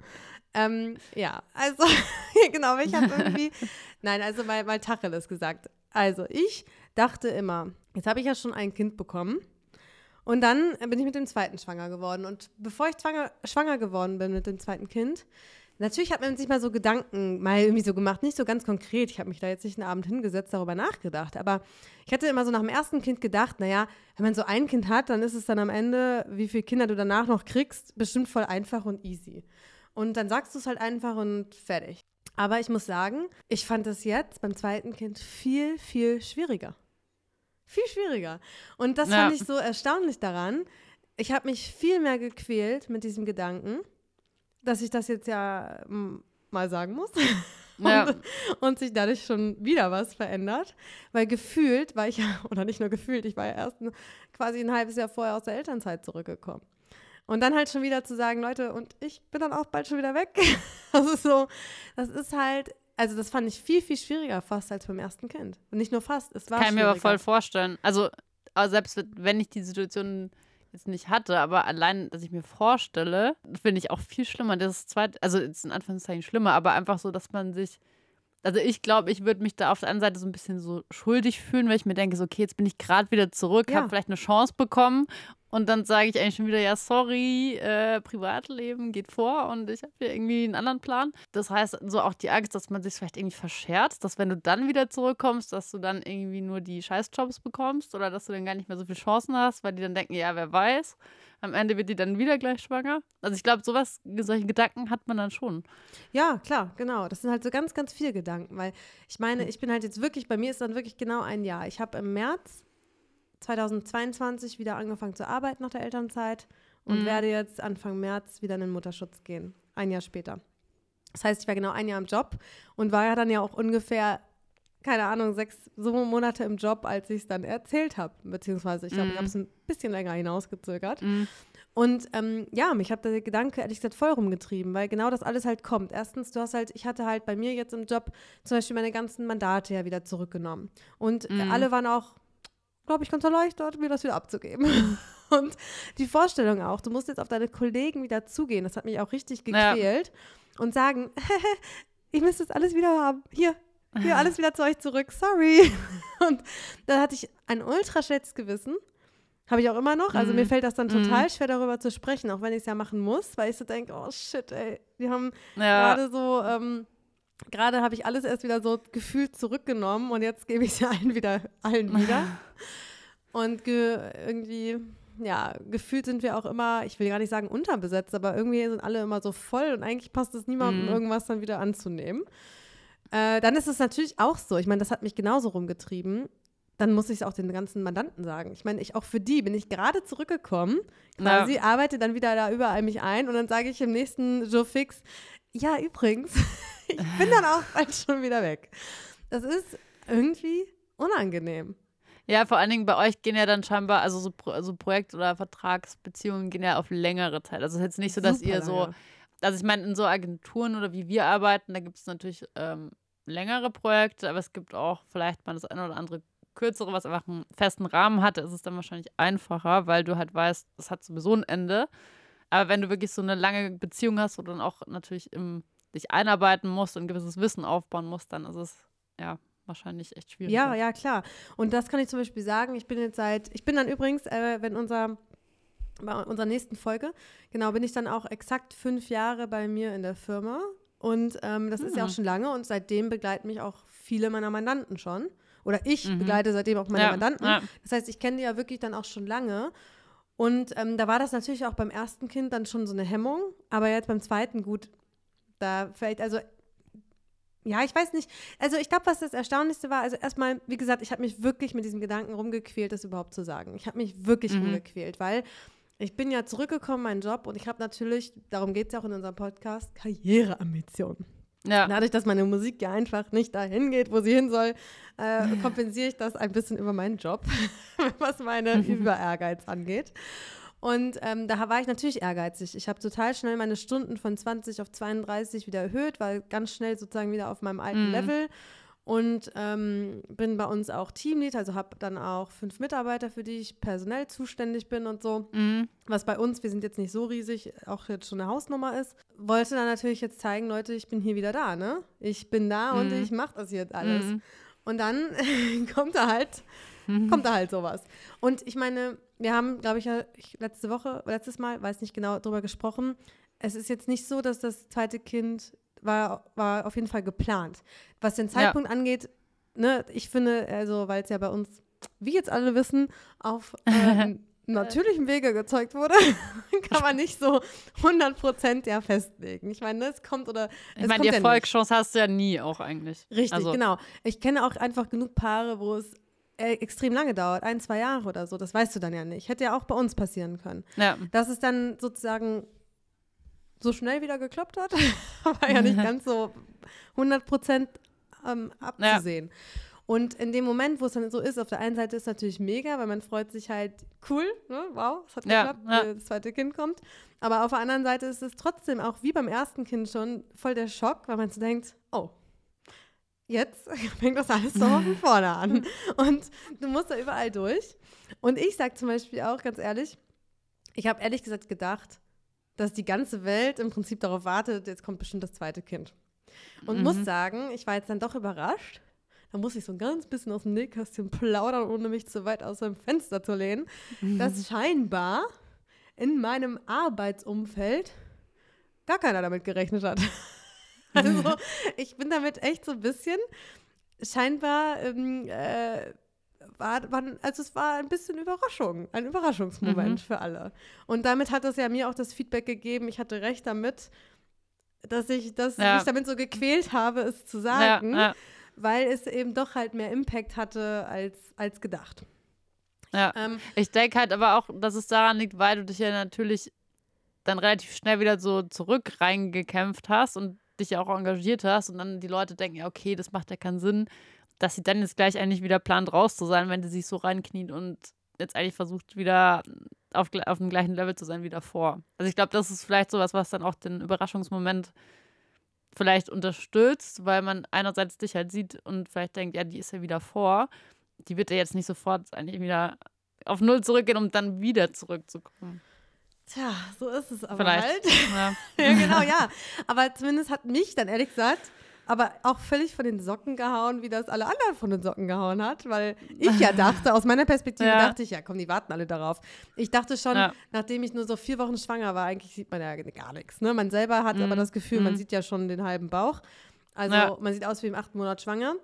Ähm, ja, also, genau, ich habe irgendwie, nein, also mal, mal Tacheles gesagt. Also, ich dachte immer, jetzt habe ich ja schon ein Kind bekommen. Und dann bin ich mit dem zweiten schwanger geworden. Und bevor ich schwanger, schwanger geworden bin mit dem zweiten Kind, Natürlich hat man sich mal so Gedanken mal irgendwie so gemacht, nicht so ganz konkret. Ich habe mich da jetzt nicht einen Abend hingesetzt, darüber nachgedacht. Aber ich hatte immer so nach dem ersten Kind gedacht, naja, wenn man so ein Kind hat, dann ist es dann am Ende, wie viele Kinder du danach noch kriegst, bestimmt voll einfach und easy. Und dann sagst du es halt einfach und fertig. Aber ich muss sagen, ich fand es jetzt beim zweiten Kind viel, viel schwieriger. Viel schwieriger. Und das ja. fand ich so erstaunlich daran. Ich habe mich viel mehr gequält mit diesem Gedanken dass ich das jetzt ja mm, mal sagen muss. Ja. und, und, sich dadurch schon wieder was verändert. Weil gefühlt war ich ja, oder nicht nur gefühlt, ich war ja erst ein, quasi ein halbes Jahr vorher aus der Elternzeit zurückgekommen. Und dann halt schon wieder zu sagen, Leute, und ich bin dann auch bald schon wieder weg. Das ist so, das ist halt, also das fand ich viel, viel schwieriger fast als beim ersten Kind. Und nicht nur fast, es war Kann ich mir aber voll vorstellen. Also, selbst wenn ich die Situation jetzt nicht hatte, aber allein, dass ich mir vorstelle, finde ich auch viel schlimmer. Das ist zweit, also ist in Anführungszeichen schlimmer, aber einfach so, dass man sich, also ich glaube, ich würde mich da auf der einen Seite so ein bisschen so schuldig fühlen, weil ich mir denke, so, okay, jetzt bin ich gerade wieder zurück, ja. habe vielleicht eine Chance bekommen und dann sage ich eigentlich schon wieder, ja, sorry, äh, Privatleben geht vor und ich habe hier irgendwie einen anderen Plan. Das heißt, so auch die Angst, dass man sich vielleicht irgendwie verscherzt, dass wenn du dann wieder zurückkommst, dass du dann irgendwie nur die Scheißjobs bekommst oder dass du dann gar nicht mehr so viele Chancen hast, weil die dann denken, ja, wer weiß. Am Ende wird die dann wieder gleich schwanger. Also ich glaube, sowas, solche Gedanken hat man dann schon. Ja, klar, genau. Das sind halt so ganz, ganz viele Gedanken, weil ich meine, hm. ich bin halt jetzt wirklich, bei mir ist dann wirklich genau ein Jahr. Ich habe im März 2022 wieder angefangen zu arbeiten nach der Elternzeit und mhm. werde jetzt Anfang März wieder in den Mutterschutz gehen. Ein Jahr später. Das heißt, ich war genau ein Jahr im Job und war ja dann ja auch ungefähr, keine Ahnung, sechs so Monate im Job, als ich es dann erzählt habe. Beziehungsweise ich glaube, mhm. ich habe es ein bisschen länger hinausgezögert. Mhm. Und ähm, ja, mich hat der Gedanke ehrlich gesagt voll rumgetrieben, weil genau das alles halt kommt. Erstens, du hast halt, ich hatte halt bei mir jetzt im Job zum Beispiel meine ganzen Mandate ja wieder zurückgenommen. Und mhm. alle waren auch glaube ich, ganz erleichtert, mir das wieder abzugeben. Und die Vorstellung auch, du musst jetzt auf deine Kollegen wieder zugehen, das hat mich auch richtig gequält. Ja. Und sagen, ich müsste das alles wieder haben. Hier, hier, alles wieder zu euch zurück. Sorry. Und da hatte ich ein ultra schlechtes Gewissen. Habe ich auch immer noch. Also mm. mir mhm. fällt das dann total mm. schwer, darüber zu sprechen, auch wenn ich es ja machen muss, weil ich so denke, oh shit, ey, die haben ja. gerade so ähm, gerade habe ich alles erst wieder so gefühlt zurückgenommen und jetzt gebe ich es ja allen wieder, allen wieder. und irgendwie, ja, gefühlt sind wir auch immer, ich will gar nicht sagen unterbesetzt, aber irgendwie sind alle immer so voll und eigentlich passt es niemandem, mhm. irgendwas dann wieder anzunehmen. Äh, dann ist es natürlich auch so, ich meine, das hat mich genauso rumgetrieben. Dann muss ich es auch den ganzen Mandanten sagen. Ich meine, ich auch für die bin ich gerade zurückgekommen, quasi ja. arbeite dann wieder da überall mich ein und dann sage ich im nächsten Joe Fix, ja, übrigens, ich bin dann auch bald schon wieder weg. Das ist irgendwie unangenehm. Ja, vor allen Dingen bei euch gehen ja dann scheinbar, also so, so Projekt- oder Vertragsbeziehungen gehen ja auf längere Zeit. Also es ist jetzt nicht so, dass Super ihr so, lange. also ich meine, in so Agenturen oder wie wir arbeiten, da gibt es natürlich ähm, längere Projekte, aber es gibt auch vielleicht mal das eine oder andere kürzere, was einfach einen festen Rahmen hat, ist es dann wahrscheinlich einfacher, weil du halt weißt, es hat sowieso ein Ende. Aber wenn du wirklich so eine lange Beziehung hast, wo du dann auch natürlich im, dich einarbeiten musst und ein gewisses Wissen aufbauen musst, dann ist es ja wahrscheinlich echt schwierig. Ja, ja, klar. Und das kann ich zum Beispiel sagen. Ich bin jetzt seit, ich bin dann übrigens, äh, wenn unser bei unserer nächsten Folge, genau, bin ich dann auch exakt fünf Jahre bei mir in der Firma. Und ähm, das ist ja auch Mhm. schon lange und seitdem begleiten mich auch viele meiner Mandanten schon. Oder ich Mhm. begleite seitdem auch meine Ja, Mandanten. ja. Das heißt, ich kenne die ja wirklich dann auch schon lange. Und ähm, da war das natürlich auch beim ersten Kind dann schon so eine Hemmung. Aber jetzt beim zweiten, gut, da vielleicht, also, ja, ich weiß nicht. Also, ich glaube, was das Erstaunlichste war, also erstmal, wie gesagt, ich habe mich wirklich mit diesem Gedanken rumgequält, das überhaupt zu sagen. Ich habe mich wirklich Mhm. rumgequält, weil ich bin ja zurückgekommen, meinen Job, und ich habe natürlich, darum geht es ja auch in unserem Podcast, Karriereambitionen. Ja. Dadurch, dass meine Musik ja einfach nicht dahin geht, wo sie hin soll, äh, kompensiere ich das ein bisschen über meinen Job, was meine Überehrgeiz angeht. Und ähm, da war ich natürlich ehrgeizig. Ich habe total schnell meine Stunden von 20 auf 32 wieder erhöht, war ganz schnell sozusagen wieder auf meinem alten Mhm. Level und ähm, bin bei uns auch Teamlead, also habe dann auch fünf Mitarbeiter, für die ich personell zuständig bin und so Mhm. was bei uns, wir sind jetzt nicht so riesig, auch jetzt schon eine Hausnummer ist, wollte dann natürlich jetzt zeigen, Leute, ich bin hier wieder da, ne? Ich bin da und Mhm. ich mache das jetzt alles. Mhm. Und dann kommt da halt, kommt da halt sowas. Und ich meine, wir haben, glaube ich, ja ich, letzte Woche, letztes Mal, weiß nicht genau, drüber gesprochen. Es ist jetzt nicht so, dass das zweite Kind war, war auf jeden Fall geplant. Was den Zeitpunkt angeht, ne, ich finde, also, weil es ja bei uns, wie jetzt alle wissen, auf ähm, natürlichem Wege gezeugt wurde, kann man nicht so 100% ja festlegen. Ich meine, ne, es kommt oder Ich es meine, kommt die ja. Erfolgschance hast du ja nie auch eigentlich. Richtig, also, genau. Ich kenne auch einfach genug Paare, wo es extrem lange dauert, ein, zwei Jahre oder so. Das weißt du dann ja nicht. Hätte ja auch bei uns passieren können. Ja. Dass es dann sozusagen so schnell wieder geklappt hat, war ja nicht ganz so 100 Prozent ähm, abzusehen. Und in dem Moment, wo es dann so ist, auf der einen Seite ist es natürlich mega, weil man freut sich halt, cool, ne? wow, es hat Ja, geklappt, ja. äh, das zweite Kind kommt. Aber auf der anderen Seite ist es trotzdem auch wie beim ersten Kind schon voll der Schock, weil man so denkt, oh, jetzt fängt das alles so von vorne an. Und du musst da überall durch. Und ich sage zum Beispiel auch ganz ehrlich, ich habe ehrlich gesagt gedacht, dass die ganze Welt im Prinzip darauf wartet, jetzt kommt bestimmt das zweite Kind. Und Mhm. muss sagen, ich war jetzt dann doch überrascht. Da muss ich so ein ganz bisschen aus dem Nähkästchen plaudern, ohne mich zu weit aus dem Fenster zu lehnen, dass scheinbar in meinem Arbeitsumfeld gar keiner damit gerechnet hat. Also ich bin damit echt so ein bisschen, scheinbar ähm, äh, war, war, also es war ein bisschen Überraschung, ein Überraschungsmoment Mhm. für alle. Und damit hat es ja mir auch das Feedback gegeben, ich hatte recht damit, dass ich das, Ja. mich damit so gequält habe, es zu Ja, sagen, ja, weil es eben doch halt mehr Impact hatte als, als gedacht. ja. Ähm, Ich denke halt aber auch, dass es daran liegt, weil du dich ja natürlich dann relativ schnell wieder so zurück reingekämpft hast und dich ja auch engagiert hast und dann die Leute denken, ja, okay, das macht ja keinen Sinn, dass sie dann jetzt gleich eigentlich wieder plant raus zu sein, wenn sie sich so reinkniet und jetzt eigentlich versucht, wieder auf, auf dem gleichen Level zu sein wie davor. Also ich glaube, das ist vielleicht sowas, was dann auch den Überraschungsmoment vielleicht unterstützt, weil man einerseits dich halt sieht und vielleicht denkt, ja, die ist ja wieder vor. Die wird ja jetzt nicht sofort eigentlich wieder auf Null zurückgehen, um dann wieder zurückzukommen. Tja, so ist es aber Vielleicht. halt. Ja. ja, genau, ja. Aber zumindest hat mich dann ehrlich gesagt, aber auch völlig von den Socken gehauen, wie das alle anderen von den Socken gehauen hat, weil ich ja dachte, aus meiner Perspektive Ja. dachte ich, ja komm, die warten alle darauf. Ich dachte schon, Ja. nachdem ich nur so vier Wochen schwanger war, eigentlich sieht man ja gar nichts. Ne? Man selber hat aber Mhm. das Gefühl, man Mhm. sieht ja schon den halben Bauch. Also Ja. man sieht aus wie im achten Monat schwanger.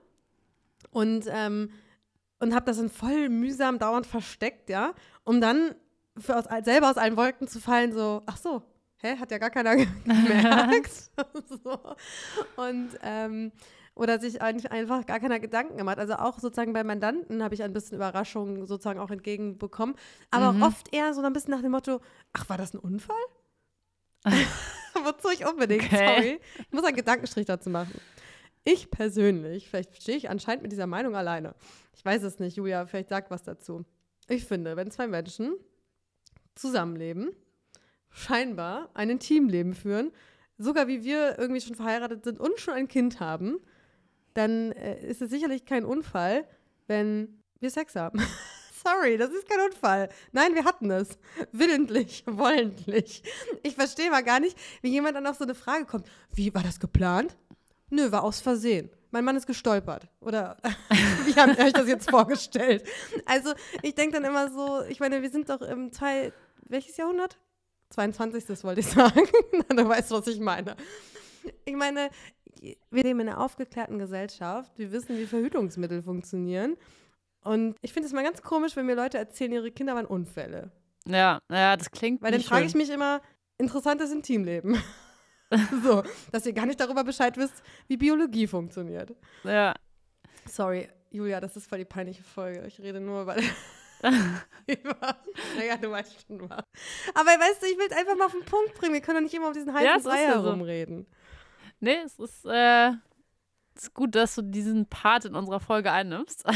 Und, ähm, und habe das dann voll mühsam dauernd versteckt, ja, um dann für aus, selber aus allen Wolken zu fallen, so, ach so, hä, hat ja gar keiner gemerkt. so. Und, ähm, oder sich ein- einfach gar keiner Gedanken gemacht. Also auch sozusagen bei Mandanten habe ich ein bisschen Überraschungen sozusagen auch entgegenbekommen. Aber Mhm. oft eher so ein bisschen nach dem Motto, ach, war das ein Unfall? Wozu ich unbedingt, Okay. sorry. Ich muss einen Gedankenstrich dazu machen. Ich persönlich, vielleicht stehe ich anscheinend mit dieser Meinung alleine. Ich weiß es nicht, Julia, vielleicht sagt was dazu. Ich finde, wenn zwei Menschen zusammenleben, scheinbar ein Intimleben führen, sogar wie wir irgendwie schon verheiratet sind und schon ein Kind haben, dann äh, ist es sicherlich kein Unfall, wenn wir Sex haben. Sorry, das ist kein Unfall. Nein, wir hatten es. Willentlich, wollentlich. Ich verstehe mal gar nicht, wie jemand dann auf so eine Frage kommt. Wie, war das geplant? Nö, war aus Versehen. Mein Mann ist gestolpert. Oder wie habt ihr euch das jetzt vorgestellt? Also, ich denke dann immer so, ich meine, wir sind doch im Teil, welches Jahrhundert? 22. wollte ich sagen. du weißt, was ich meine. ich meine, wir leben in einer aufgeklärten Gesellschaft. Wir wissen, wie Verhütungsmittel funktionieren. Und ich finde es mal ganz komisch, wenn mir Leute erzählen, ihre Kinder waren Unfälle. Ja, ja, das klingt. Weil dann frage ich mich immer, interessantes Intimleben. so, dass ihr gar nicht darüber Bescheid wisst, wie Biologie funktioniert. Ja. Sorry, Julia, das ist voll die peinliche Folge. Ich rede nur über. naja, du weißt schon was. Aber weißt du, ich will es einfach mal auf den Punkt bringen. Wir können doch nicht immer auf diesen heißen ja, Brei herumreden. So. Nee, es ist, äh, es ist gut, dass du diesen Part in unserer Folge einnimmst.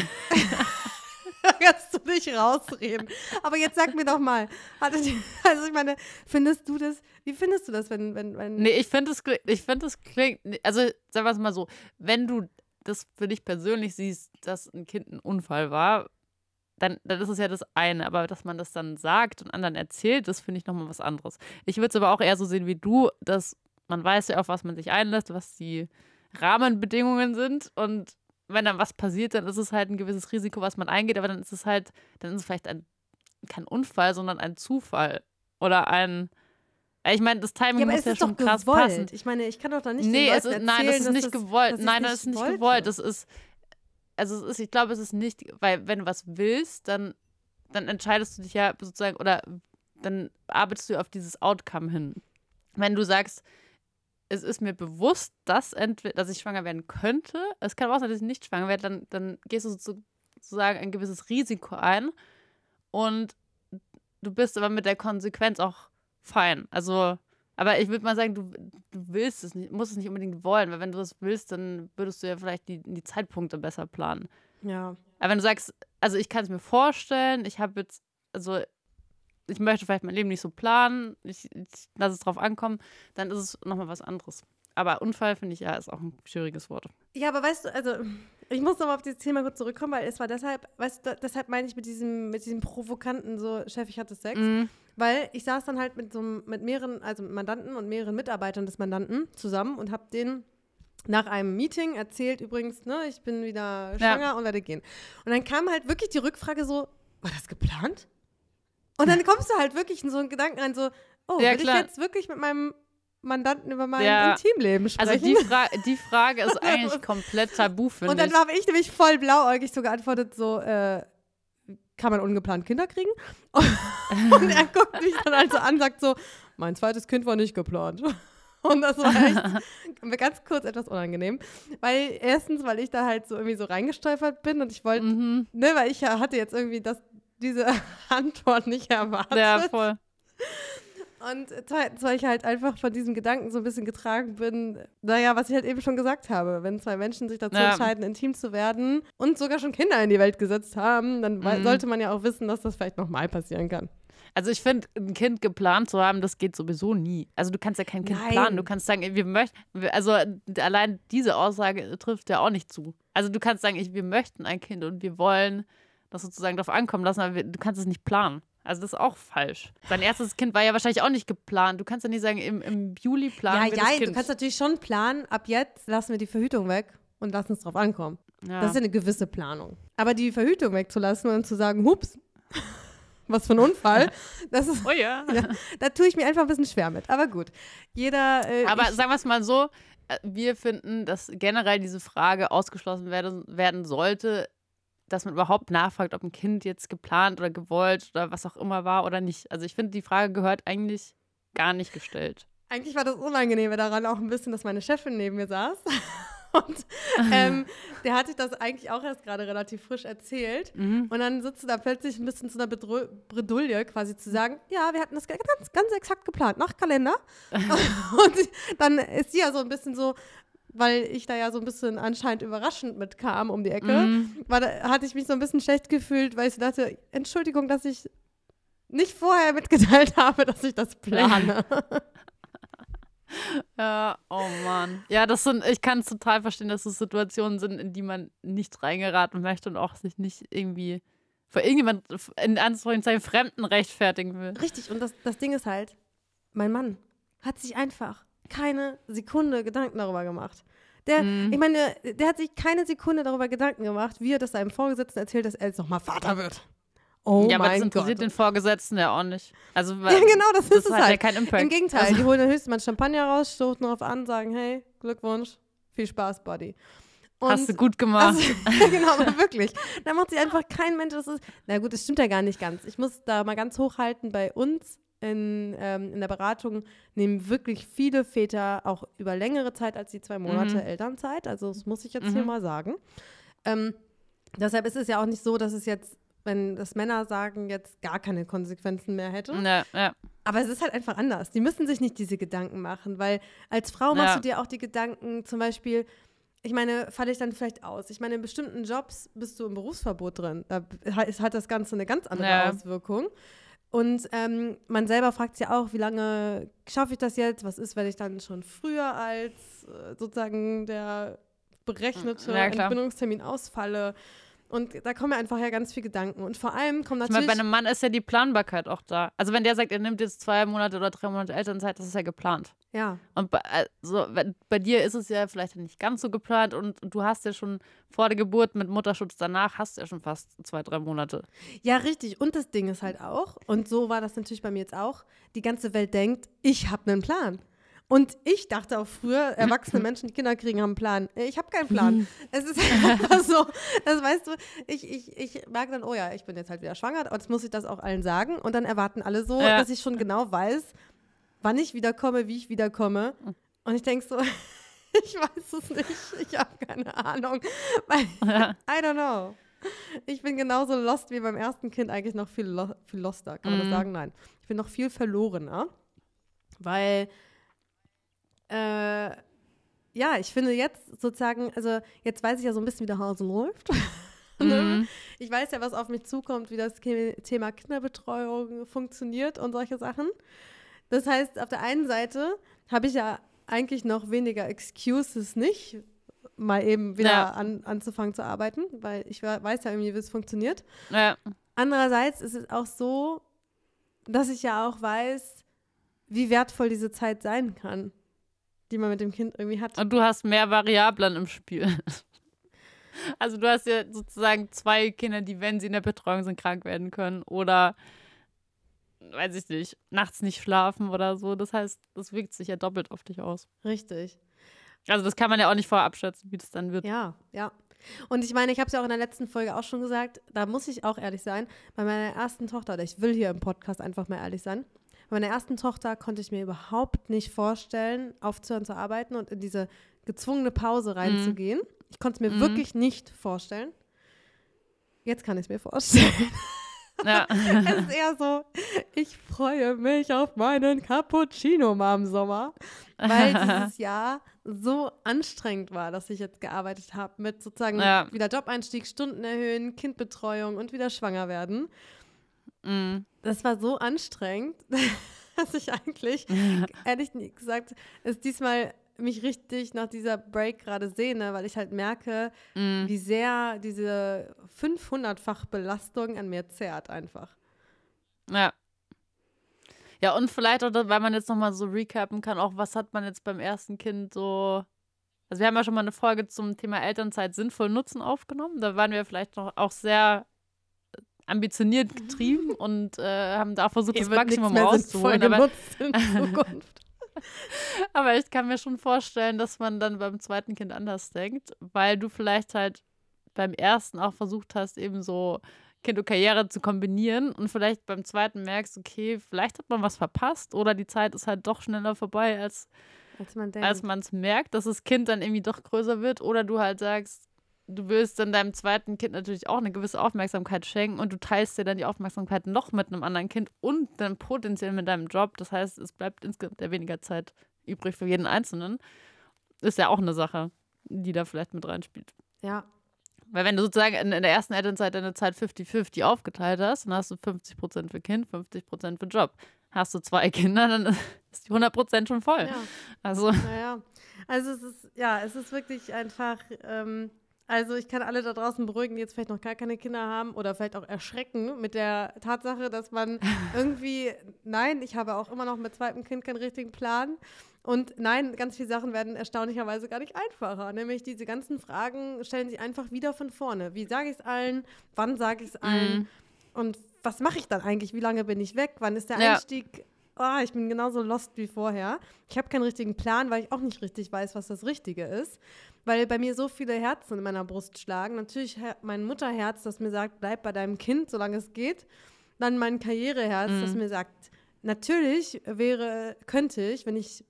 kannst du nicht rausreden. Aber jetzt sag mir doch mal, also ich meine, findest du das, wie findest du das, wenn, wenn, wenn Nee, ich finde es, ich finde es klingt, also sagen wir es mal so, wenn du das für dich persönlich siehst, dass ein Kind ein Unfall war, dann, dann ist es ja das eine. Aber dass man das dann sagt und anderen erzählt, das finde ich nochmal was anderes. Ich würde es aber auch eher so sehen wie du, dass man weiß ja, auf was man sich einlässt, was die Rahmenbedingungen sind. Und wenn dann was passiert, dann ist es halt ein gewisses Risiko, was man eingeht. Aber dann ist es halt, dann ist es vielleicht ein, kein Unfall, sondern ein Zufall. Oder ein. Ich meine, das Timing ja, muss ja schon krass gewollt. passen. Ich meine, ich kann doch da nicht Nee, es ist, erzählen, nein, das ist nicht gewollt. Nein, das ist nicht gewollt. Das ist also ist, ich glaube, es ist nicht, weil wenn du was willst, dann, dann entscheidest du dich ja sozusagen oder dann arbeitest du auf dieses Outcome hin. Wenn du sagst, es ist mir bewusst, dass, dass ich schwanger werden könnte, es kann auch sein, dass ich nicht schwanger werde, dann, dann gehst du sozusagen ein gewisses Risiko ein und du bist aber mit der Konsequenz auch fein. Also aber ich würde mal sagen, du, du willst es nicht, musst es nicht unbedingt wollen, weil wenn du das willst, dann würdest du ja vielleicht die, die Zeitpunkte besser planen. Ja. Aber wenn du sagst, also ich kann es mir vorstellen, ich habe jetzt, also ich möchte vielleicht mein Leben nicht so planen, ich, ich lasse es drauf ankommen, dann ist es nochmal was anderes. Aber Unfall finde ich ja ist auch ein schwieriges Wort. Ja, aber weißt du, also ich muss nochmal auf dieses Thema kurz zurückkommen, weil es war deshalb, weißt du, deshalb meine ich mit diesem, mit diesem provokanten so, Chef, ich hatte Sex. Mhm. Weil ich saß dann halt mit so mit mehreren, also mit Mandanten und mehreren Mitarbeitern des Mandanten zusammen und habe denen nach einem Meeting erzählt, übrigens, ne, ich bin wieder schwanger ja. und werde gehen. Und dann kam halt wirklich die Rückfrage so, war das geplant? Und dann kommst du halt wirklich in so einen Gedanken rein, so, oh, ja, will klar. ich jetzt wirklich mit meinem Mandanten über mein ja. Intimleben sprechen. Also die, Fra die Frage ist eigentlich komplett tabu, finde ich. Und dann habe ich nämlich voll blauäugig so geantwortet, so, äh, kann man ungeplant Kinder kriegen? Und er guckt mich dann also an, sagt so, mein zweites Kind war nicht geplant. Und das war echt ganz kurz etwas unangenehm. Weil erstens, weil ich da halt so irgendwie so reingestolpert bin und ich wollte, mhm. ne, weil ich ja hatte jetzt irgendwie das, diese Antwort nicht erwartet. Ja, voll. Und zweitens, weil ich halt einfach von diesem Gedanken so ein bisschen getragen bin, naja, was ich halt eben schon gesagt habe, wenn zwei Menschen sich dazu ja. entscheiden, intim zu werden und sogar schon Kinder in die Welt gesetzt haben, dann mhm. sollte man ja auch wissen, dass das vielleicht nochmal passieren kann. Also ich finde, ein Kind geplant zu haben, das geht sowieso nie. Also du kannst ja kein Kind Nein. planen. Du kannst sagen, wir möchten, also allein diese Aussage trifft ja auch nicht zu. Also du kannst sagen, wir möchten ein Kind und wir wollen das sozusagen darauf ankommen lassen, aber du kannst es nicht planen. Also das ist auch falsch. Sein erstes Kind war ja wahrscheinlich auch nicht geplant. Du kannst ja nicht sagen, im, im Juli planen ja, wir ja, das Kind. du kannst natürlich schon planen, ab jetzt lassen wir die Verhütung weg und lassen es drauf ankommen. Ja. Das ist ja eine gewisse Planung. Aber die Verhütung wegzulassen und zu sagen, hups, was für ein Unfall, das ist, oh ja. ja. Da tue ich mir einfach ein bisschen schwer mit. Aber gut, jeder. Äh, Aber sagen wir es mal so, äh, wir finden, dass generell diese Frage ausgeschlossen werden, werden sollte, dass man überhaupt nachfragt, ob ein Kind jetzt geplant oder gewollt oder was auch immer war oder nicht. Also ich finde, die Frage gehört eigentlich gar nicht gestellt. Eigentlich war das Unangenehme daran auch ein bisschen, dass meine Chefin neben mir saß. Und ähm, der hat sich das eigentlich auch erst gerade relativ frisch erzählt. Mhm. Und dann sitzt du da plötzlich ein bisschen zu einer Bredouille, quasi zu sagen, ja, wir hatten das ganz, ganz exakt geplant, nach Kalender. und dann ist sie ja so ein bisschen so, weil ich da ja so ein bisschen anscheinend überraschend mitkam um die Ecke, mhm. war, da, hatte ich mich so ein bisschen schlecht gefühlt, weil ich dachte, Entschuldigung, dass ich nicht vorher mitgeteilt habe, dass ich das plane. ja, oh Mann. Ja, das sind, ich kann es total verstehen, dass es Situationen sind, in die man nicht reingeraten möchte und auch sich nicht irgendwie vor irgendjemand in Anführungszeichen Fremden rechtfertigen will. Richtig, und das, das Ding ist halt, mein Mann hat sich einfach keine Sekunde Gedanken darüber gemacht. Der, mhm. ich meine, der hat sich keine Sekunde darüber Gedanken gemacht, wie er das seinem Vorgesetzten erzählt, dass er jetzt nochmal Vater wird. oh ja, aber das mein interessiert Gott. den Vorgesetzten ja auch nicht. Also, Ja, genau, das, das ist es hat ja halt. keinen Impact. Im Gegenteil, Also- die holen dann höchstens mal Champagner raus, stoßen darauf an, sagen, hey, Glückwunsch, viel Spaß, Buddy. Und Hast du gut gemacht. Also, genau, aber wirklich. Da macht sich einfach kein Mensch, das ist, na gut, das stimmt ja gar nicht ganz. Ich muss da mal ganz hochhalten, bei uns in, ähm, in der Beratung nehmen wirklich viele Väter auch über längere Zeit als die zwei Monate Mhm. Elternzeit. Also das muss ich jetzt hier Mhm. mal sagen. Ähm, deshalb ist es ja auch nicht so, dass es jetzt, wenn das Männer sagen, jetzt gar keine Konsequenzen mehr hätte. ja, ja. Aber es ist halt einfach anders. Die müssen sich nicht diese Gedanken machen, weil als Frau machst Ja. du dir auch die Gedanken, zum Beispiel, ich meine, falle ich dann vielleicht aus? Ich meine, in bestimmten Jobs bist du im Berufsverbot drin. Da hat das Ganze eine ganz andere Ja. Auswirkung. Und ähm, man selber fragt sich ja auch, wie lange schaffe ich das jetzt? Was ist, wenn ich dann schon früher als äh, sozusagen der berechnete Ja. Entbindungstermin ausfalle? Und da kommen ja einfach ja ganz viele Gedanken. Und vor allem kommen Ich meine, natürlich. bei einem Mann ist ja die Planbarkeit auch da. Also, wenn der sagt, er nimmt jetzt zwei Monate oder drei Monate Elternzeit, das ist ja geplant. ja, Und bei, also, bei dir ist es ja vielleicht nicht ganz so geplant und du hast ja schon vor der Geburt mit Mutterschutz danach, hast du ja schon fast zwei, drei Monate. Ja, richtig. Und das Ding ist halt auch, und so war das natürlich bei mir jetzt auch, die ganze Welt denkt, ich habe einen Plan. Und ich dachte auch früher, erwachsene Menschen, die Kinder kriegen, haben einen Plan. Ich habe keinen Plan. es ist einfach so, das weißt du, ich, ich, ich merke dann, oh ja, ich bin jetzt halt wieder schwanger, aber jetzt muss ich das auch allen sagen. Und dann erwarten alle so, Ja. dass ich schon genau weiß, wann ich wiederkomme, wie ich wiederkomme. Und ich denke so, ich weiß es nicht, ich habe keine Ahnung. Weil Ja. I don't know. Ich bin genauso lost wie beim ersten Kind, eigentlich noch viel, lo viel loster. Kann man das Mhm. sagen? Nein. Ich bin noch viel verlorener, weil, äh, ja, ich finde jetzt sozusagen, also jetzt weiß ich ja so ein bisschen, wie der Hase läuft. Ne? Mhm. Ich weiß ja, was auf mich zukommt, wie das Thema Kinderbetreuung funktioniert und solche Sachen. Das heißt, auf der einen Seite habe ich ja eigentlich noch weniger Excuses nicht, mal eben wieder Ja. an, anzufangen zu arbeiten, weil ich we- weiß ja irgendwie, wie es funktioniert. Ja. Andererseits ist es auch so, dass ich ja auch weiß, wie wertvoll diese Zeit sein kann, die man mit dem Kind irgendwie hat. Und du hast mehr Variablen im Spiel. Also du hast ja sozusagen zwei Kinder, die, wenn sie in der Betreuung sind, krank werden können oder, weiß ich nicht, nachts nicht schlafen oder so. Das heißt, das wirkt sich ja doppelt auf dich aus. Richtig. Also das kann man ja auch nicht vorher abschätzen, wie das dann wird. Ja, ja. Und ich meine, ich habe es ja auch in der letzten Folge auch schon gesagt, da muss ich auch ehrlich sein, bei meiner ersten Tochter, oder ich will hier im Podcast einfach mal ehrlich sein, bei meiner ersten Tochter konnte ich mir überhaupt nicht vorstellen, aufzuhören zu arbeiten und in diese gezwungene Pause reinzugehen. Ich konnte es mir Mhm. wirklich nicht vorstellen. Jetzt kann ich es mir vorstellen. Ja. es ist eher so, ich freue mich auf meinen Cappuccino mal im Sommer, weil dieses Jahr so anstrengend war, dass ich jetzt gearbeitet habe mit sozusagen Ja. wieder Jobeinstieg, Stunden erhöhen, Kindbetreuung und wieder schwanger werden. Mm. Das war so anstrengend, dass ich eigentlich, ehrlich gesagt, es diesmal mich richtig nach dieser Break gerade sehne, weil ich halt merke, Mm. wie sehr diese 500-fach Belastung an mir zerrt einfach. Ja. Ja, und vielleicht auch, weil man jetzt nochmal so recappen kann, auch was hat man jetzt beim ersten Kind so. Also, wir haben ja schon mal eine Folge zum Thema Elternzeit sinnvoll nutzen aufgenommen. Da waren wir vielleicht noch auch sehr ambitioniert getrieben und äh, haben da versucht, das Maximum rauszuholen. Aber, aber ich kann mir schon vorstellen, dass man dann beim zweiten Kind anders denkt, weil du vielleicht halt beim ersten auch versucht hast, eben so Kind und Karriere zu kombinieren und vielleicht beim zweiten merkst, okay, vielleicht hat man was verpasst oder die Zeit ist halt doch schneller vorbei, als, als man es merkt, dass das Kind dann irgendwie doch größer wird oder du halt sagst, du willst dann deinem zweiten Kind natürlich auch eine gewisse Aufmerksamkeit schenken und du teilst dir dann die Aufmerksamkeit noch mit einem anderen Kind und dann potenziell mit deinem Job. Das heißt, es bleibt insgesamt ja weniger Zeit übrig für jeden Einzelnen. Ist ja auch eine Sache, die da vielleicht mit reinspielt. ja, Weil wenn du sozusagen in, in der ersten Elternzeit deine Zeit 50-50 aufgeteilt hast, dann hast du 50% für Kind, 50% für Job. Hast du zwei Kinder, dann ist die 100% schon voll. ja. Also, Naja, also es ist, ja, es ist wirklich einfach, ähm, also ich kann alle da draußen beruhigen, die jetzt vielleicht noch gar keine Kinder haben oder vielleicht auch erschrecken mit der Tatsache, dass man irgendwie, nein, ich habe auch immer noch mit zweitem Kind keinen richtigen Plan. Und nein, ganz viele Sachen werden erstaunlicherweise gar nicht einfacher. Nämlich diese ganzen Fragen stellen sich einfach wieder von vorne. Wie sage ich es allen? Wann sage ich es allen? Mm. Und was mache ich dann eigentlich? Wie lange bin ich weg? Wann ist der Ja. Einstieg? Ah, ich bin genauso lost wie vorher. Ich habe keinen richtigen Plan, weil ich auch nicht richtig weiß, was das Richtige ist. Weil bei mir so viele Herzen in meiner Brust schlagen. Natürlich mein Mutterherz, das mir sagt, bleib bei deinem Kind, solange es geht. Dann mein Karriereherz, das Mhm. mir sagt, natürlich wäre, könnte ich, wenn ich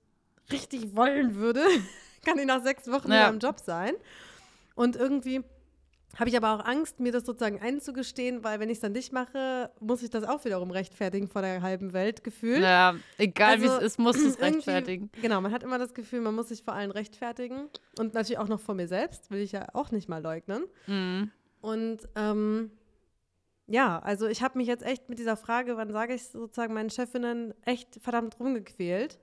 richtig wollen würde, kann ich nach sechs Wochen Ja. wieder im Job sein. Und irgendwie habe ich aber auch Angst, mir das sozusagen einzugestehen, weil wenn ich es dann nicht mache, muss ich das auch wiederum rechtfertigen vor der halben Welt gefühlt. Ja, egal wie Also, es ist, muss es rechtfertigen. Genau, man hat immer das Gefühl, man muss sich vor allen rechtfertigen. Und natürlich auch noch vor mir selbst, will ich ja auch nicht mal leugnen. Mhm. Und ähm, ja, also ich habe mich jetzt echt mit dieser Frage, wann sage ich sozusagen meinen Chefinnen, echt verdammt rumgequält.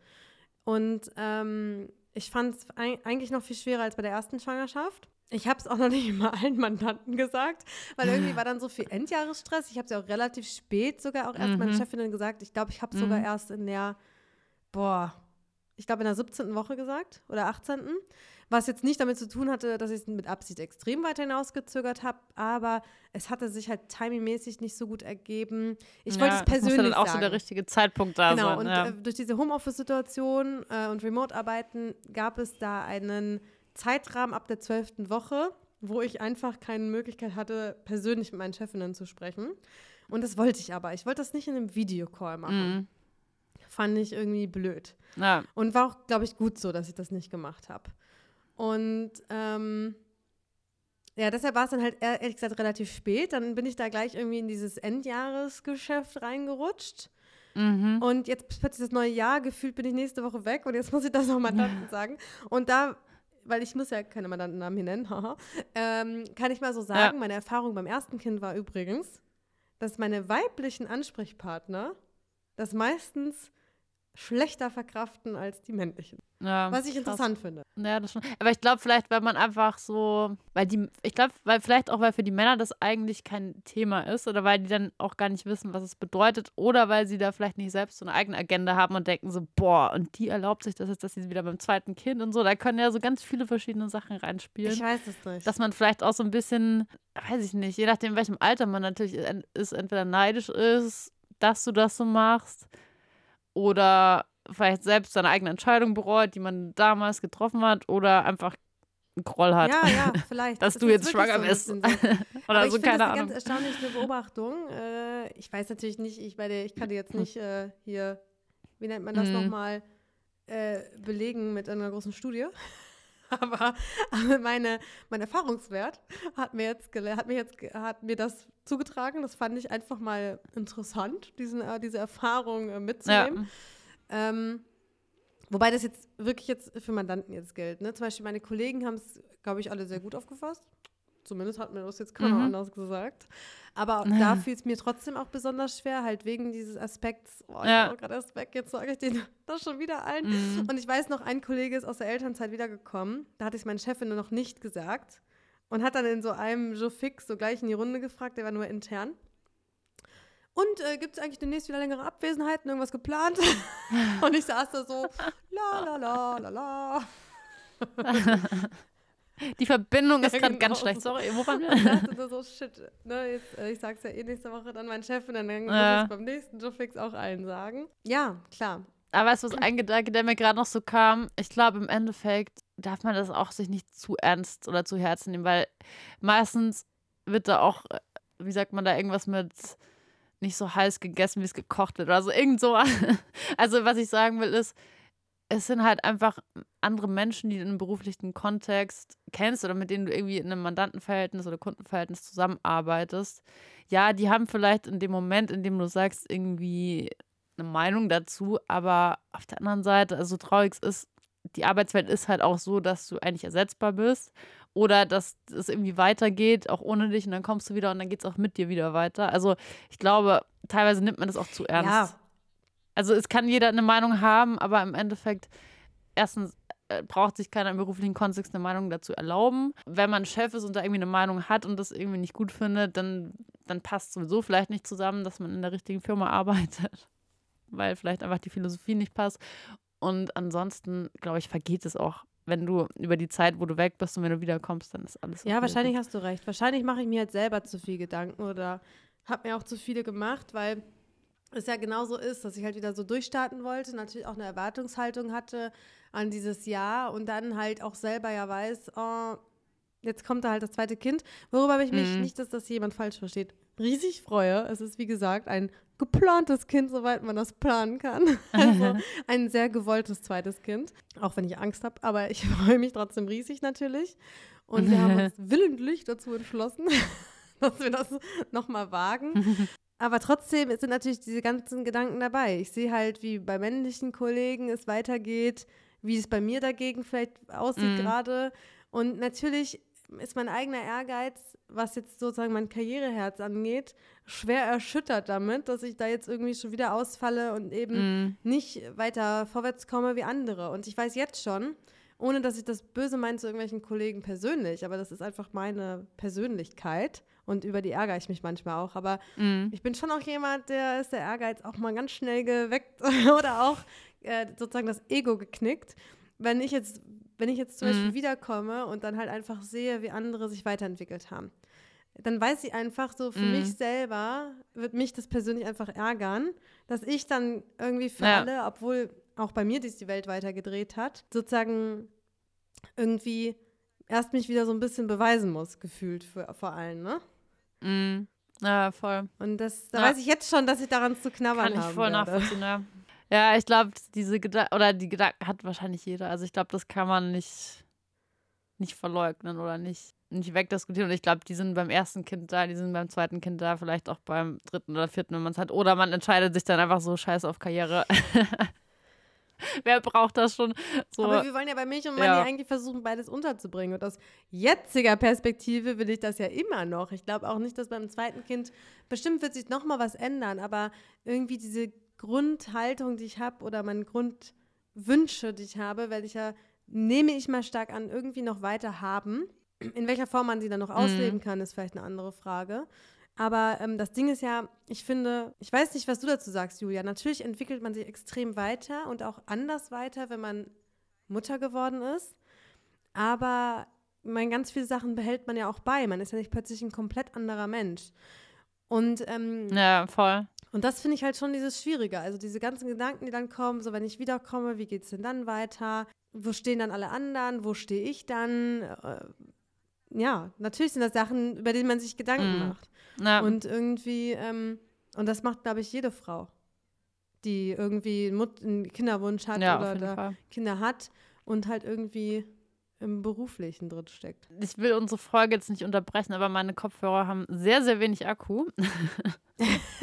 Und ähm, ich fand es eigentlich noch viel schwerer als bei der ersten Schwangerschaft. Ich habe es auch noch nicht mal allen Mandanten gesagt, weil irgendwie war dann so viel Endjahresstress. Ich habe es ja auch relativ spät sogar auch erst meinen Mhm. Chefinnen gesagt. Ich glaube, ich habe es sogar Mhm. erst in der, boah, ich glaube in der 17. Woche gesagt oder 18. Was jetzt nicht damit zu tun hatte, dass ich es mit Absicht extrem weit hinausgezögert habe, aber es hatte sich halt timingmäßig nicht so gut ergeben. Ich wollte ja, es persönlich ja dann auch sagen. so der richtige Zeitpunkt da Genau, sein. und ja. äh, durch diese Homeoffice-Situation äh, und Remote-Arbeiten gab es da einen Zeitrahmen ab der zwölften Woche, wo ich einfach keine Möglichkeit hatte, persönlich mit meinen Chefinnen zu sprechen. Und das wollte ich aber. Ich wollte das nicht in einem Videocall machen. Mhm. Fand ich irgendwie blöd. ja. Und war auch, glaube ich, gut so, dass ich das nicht gemacht habe. Und ähm, ja, deshalb war es dann halt ehr- ehrlich gesagt relativ spät. Dann bin ich da gleich irgendwie in dieses Endjahresgeschäft reingerutscht. Mhm. Und jetzt plötzlich das neue Jahr, gefühlt bin ich nächste Woche weg und jetzt muss ich das noch Mandanten sagen. Und da, weil ich muss ja keine Mandantennamen hier nennen, haha, ähm, kann ich mal so sagen, Ja. meine Erfahrung beim ersten Kind war übrigens, dass meine weiblichen Ansprechpartner das meistens schlechter verkraften als die männlichen. ja. Was ich krass. interessant finde. Ja, das schon. Aber ich glaube vielleicht, weil man einfach so, weil die, ich glaube, weil vielleicht auch, weil für die Männer das eigentlich kein Thema ist oder weil die dann auch gar nicht wissen, was es bedeutet oder weil sie da vielleicht nicht selbst so eine eigene Agenda haben und denken so, boah, und die erlaubt sich das jetzt, dass sie wieder beim zweiten Kind und so. Da können ja so ganz viele verschiedene Sachen reinspielen. Ich weiß es nicht. dass man vielleicht auch so ein bisschen, weiß ich nicht, je nachdem, in welchem Alter man natürlich ist, entweder neidisch ist, dass du das so machst oder vielleicht selbst seine eigene Entscheidung bereut, die man damals getroffen hat oder einfach einen Groll hat, ja, ja, vielleicht. dass Es du ist jetzt schwanger bist so. oder Aber so, ich finde keine das eine Ahnung. ganz erstaunliche Beobachtung. Äh, ich weiß natürlich nicht, ich, meine, ich kann dir jetzt nicht äh, hier, wie nennt man das Mhm. nochmal, äh, belegen mit einer großen Studie. Aber, aber meine, mein Erfahrungswert hat mir jetzt hat mir jetzt hat mir das zugetragen. Das fand ich einfach mal interessant, diesen, äh, diese Erfahrung äh, Ja, mitzunehmen. Ähm, wobei das jetzt wirklich jetzt für Mandanten jetzt gilt. Ne? Zum Beispiel meine Kollegen haben es, glaube ich, alle sehr gut aufgefasst. Zumindest hat mir das jetzt keiner Mhm. anders gesagt. Aber auch da fiel es mir trotzdem auch besonders schwer, halt wegen dieses Aspekts, oh, ich Ja. gerade erst weg, jetzt sage ich den das schon wieder allen. Mhm. Und ich weiß noch, ein Kollege ist aus der Elternzeit wiedergekommen. Da hatte ich es meinen Chefin noch nicht gesagt. Und hat dann in so einem Joe Fix so gleich in die Runde gefragt, der war nur intern. Und äh, gibt es eigentlich demnächst wieder längere Abwesenheiten, irgendwas geplant? und ich saß da so, la la la la la. Die Verbindung ist Ja, gerade genau ganz schlecht. so. Sorry, wo waren wir? Und ich dachte da so, shit, ne, jetzt, äh, ich sag's ja eh nächste Woche dann mein Chef und dann muss Ja. ich es beim nächsten Joe Fix auch allen sagen. Ja, klar. Aber weißt du, was ein Gedanke, der mir gerade noch so kam? Ich glaube, im Endeffekt darf man das auch sich nicht zu ernst oder zu Herzen nehmen, weil meistens wird da auch, äh, wie sagt man da, irgendwas mit nicht so heiß gegessen, wie es gekocht wird oder so. Irgend so. Also, was ich sagen will, ist, es sind halt einfach andere Menschen, die du in einem beruflichen Kontext kennst oder mit denen du irgendwie in einem Mandantenverhältnis oder Kundenverhältnis zusammenarbeitest. Ja, die haben vielleicht in dem Moment, in dem du sagst, irgendwie eine Meinung dazu, aber auf der anderen Seite, also so traurig ist, die Arbeitswelt ist halt auch so, dass du eigentlich ersetzbar bist oder dass es irgendwie weitergeht, auch ohne dich und dann kommst du wieder und dann geht es auch mit dir wieder weiter. Also ich glaube, teilweise nimmt man das auch zu ernst. Ja. Also es kann jeder eine Meinung haben, aber im Endeffekt, erstens äh, braucht sich keiner im beruflichen Kontext eine Meinung dazu erlauben. Wenn man Chef ist und da irgendwie eine Meinung hat und das irgendwie nicht gut findet, dann, dann passt sowieso vielleicht nicht zusammen, dass man in der richtigen Firma arbeitet, weil vielleicht einfach die Philosophie nicht passt. Und ansonsten, glaube ich, vergeht es auch, wenn du über die Zeit, wo du weg bist und wenn du wiederkommst, dann ist alles Ja, okay, wahrscheinlich gut. hast du recht. Wahrscheinlich mache ich mir jetzt selber zu viel Gedanken oder habe mir auch zu viele gemacht, weil es ja genauso ist, dass ich halt wieder so durchstarten wollte, natürlich auch eine Erwartungshaltung hatte an dieses Jahr und dann halt auch selber ja weiß, oh, jetzt kommt da halt das zweite Kind, worüber ich mich mhm. nicht, dass das jemand falsch versteht, riesig freue. Es ist wie gesagt ein geplantes Kind, soweit man das planen kann. Also ein sehr gewolltes zweites Kind, auch wenn ich Angst habe, aber ich freue mich trotzdem riesig natürlich. Und wir haben uns willentlich dazu entschlossen, dass wir das nochmal wagen. Aber trotzdem sind natürlich diese ganzen Gedanken dabei. Ich sehe halt, wie bei männlichen Kollegen es weitergeht, wie es bei mir dagegen vielleicht aussieht mm. gerade. Und natürlich ist mein eigener Ehrgeiz, was jetzt sozusagen mein Karriereherz angeht, schwer erschüttert damit, dass ich da jetzt irgendwie schon wieder ausfalle und eben mm. nicht weiter vorwärts komme wie andere. Und ich weiß jetzt schon, ohne dass ich das böse meine zu irgendwelchen Kollegen persönlich, aber das ist einfach meine Persönlichkeit und über die ärgere ich mich manchmal auch. Aber mm. ich bin schon auch jemand, der ist der Ehrgeiz auch mal ganz schnell geweckt oder auch äh, sozusagen das Ego geknickt. Wenn ich jetzt, wenn ich jetzt zum mm. Beispiel wiederkomme und dann halt einfach sehe, wie andere sich weiterentwickelt haben, dann weiß ich einfach so, für mm. mich selber wird mich das persönlich einfach ärgern, dass ich dann irgendwie für ja. alle, obwohl auch bei mir dies die Welt weitergedreht hat, sozusagen irgendwie erst mich wieder so ein bisschen beweisen muss, gefühlt für, vor allen, ne? Mm. Ja, voll. Und das, da ja. weiß ich jetzt schon, dass ich daran zu knabbern habe. Kann ich voll werde. nachvollziehen, ja. Ja, ich glaube, diese Gedanken, oder die Gedanken hat wahrscheinlich jeder. Also ich glaube, das kann man nicht, nicht verleugnen oder nicht, nicht wegdiskutieren. Und ich glaube, die sind beim ersten Kind da, die sind beim zweiten Kind da, vielleicht auch beim dritten oder vierten, wenn man es hat. Oder man entscheidet sich dann einfach so scheiß auf Karriere. Wer braucht das schon? So, Aber wir wollen ja bei Milch und Money ja. eigentlich versuchen, beides unterzubringen. Und aus jetziger Perspektive will ich das ja immer noch. Ich glaube auch nicht, dass beim zweiten Kind, bestimmt wird sich noch mal was ändern, aber irgendwie diese Grundhaltung, die ich habe oder meine Grundwünsche, die ich habe, werde ich ja, nehme ich mal stark an, irgendwie noch weiter haben. In welcher Form man sie dann noch mhm. ausleben kann, ist vielleicht eine andere Frage. Aber ähm, das Ding ist ja, ich finde, ich weiß nicht, was du dazu sagst, Julia. Natürlich entwickelt man sich extrem weiter und auch anders weiter, wenn man Mutter geworden ist. Aber man, ganz viele Sachen behält man ja auch bei. Man ist ja nicht plötzlich ein komplett anderer Mensch. Und ähm, ja, voll. Und das finde ich halt schon dieses Schwierige. Also diese ganzen Gedanken, die dann kommen, so wenn ich wiederkomme, wie geht es denn dann weiter? Wo stehen dann alle anderen? Wo stehe ich dann? Äh, ja, natürlich sind das Sachen, über die man sich Gedanken mm. macht. Ja. Und irgendwie, ähm, und das macht, glaube ich, jede Frau, die irgendwie einen, Mut einen Kinderwunsch hat ja, oder Kinder hat und halt irgendwie im Beruflichen drin steckt. Ich will unsere Folge jetzt nicht unterbrechen, aber meine Kopfhörer haben sehr, sehr wenig Akku.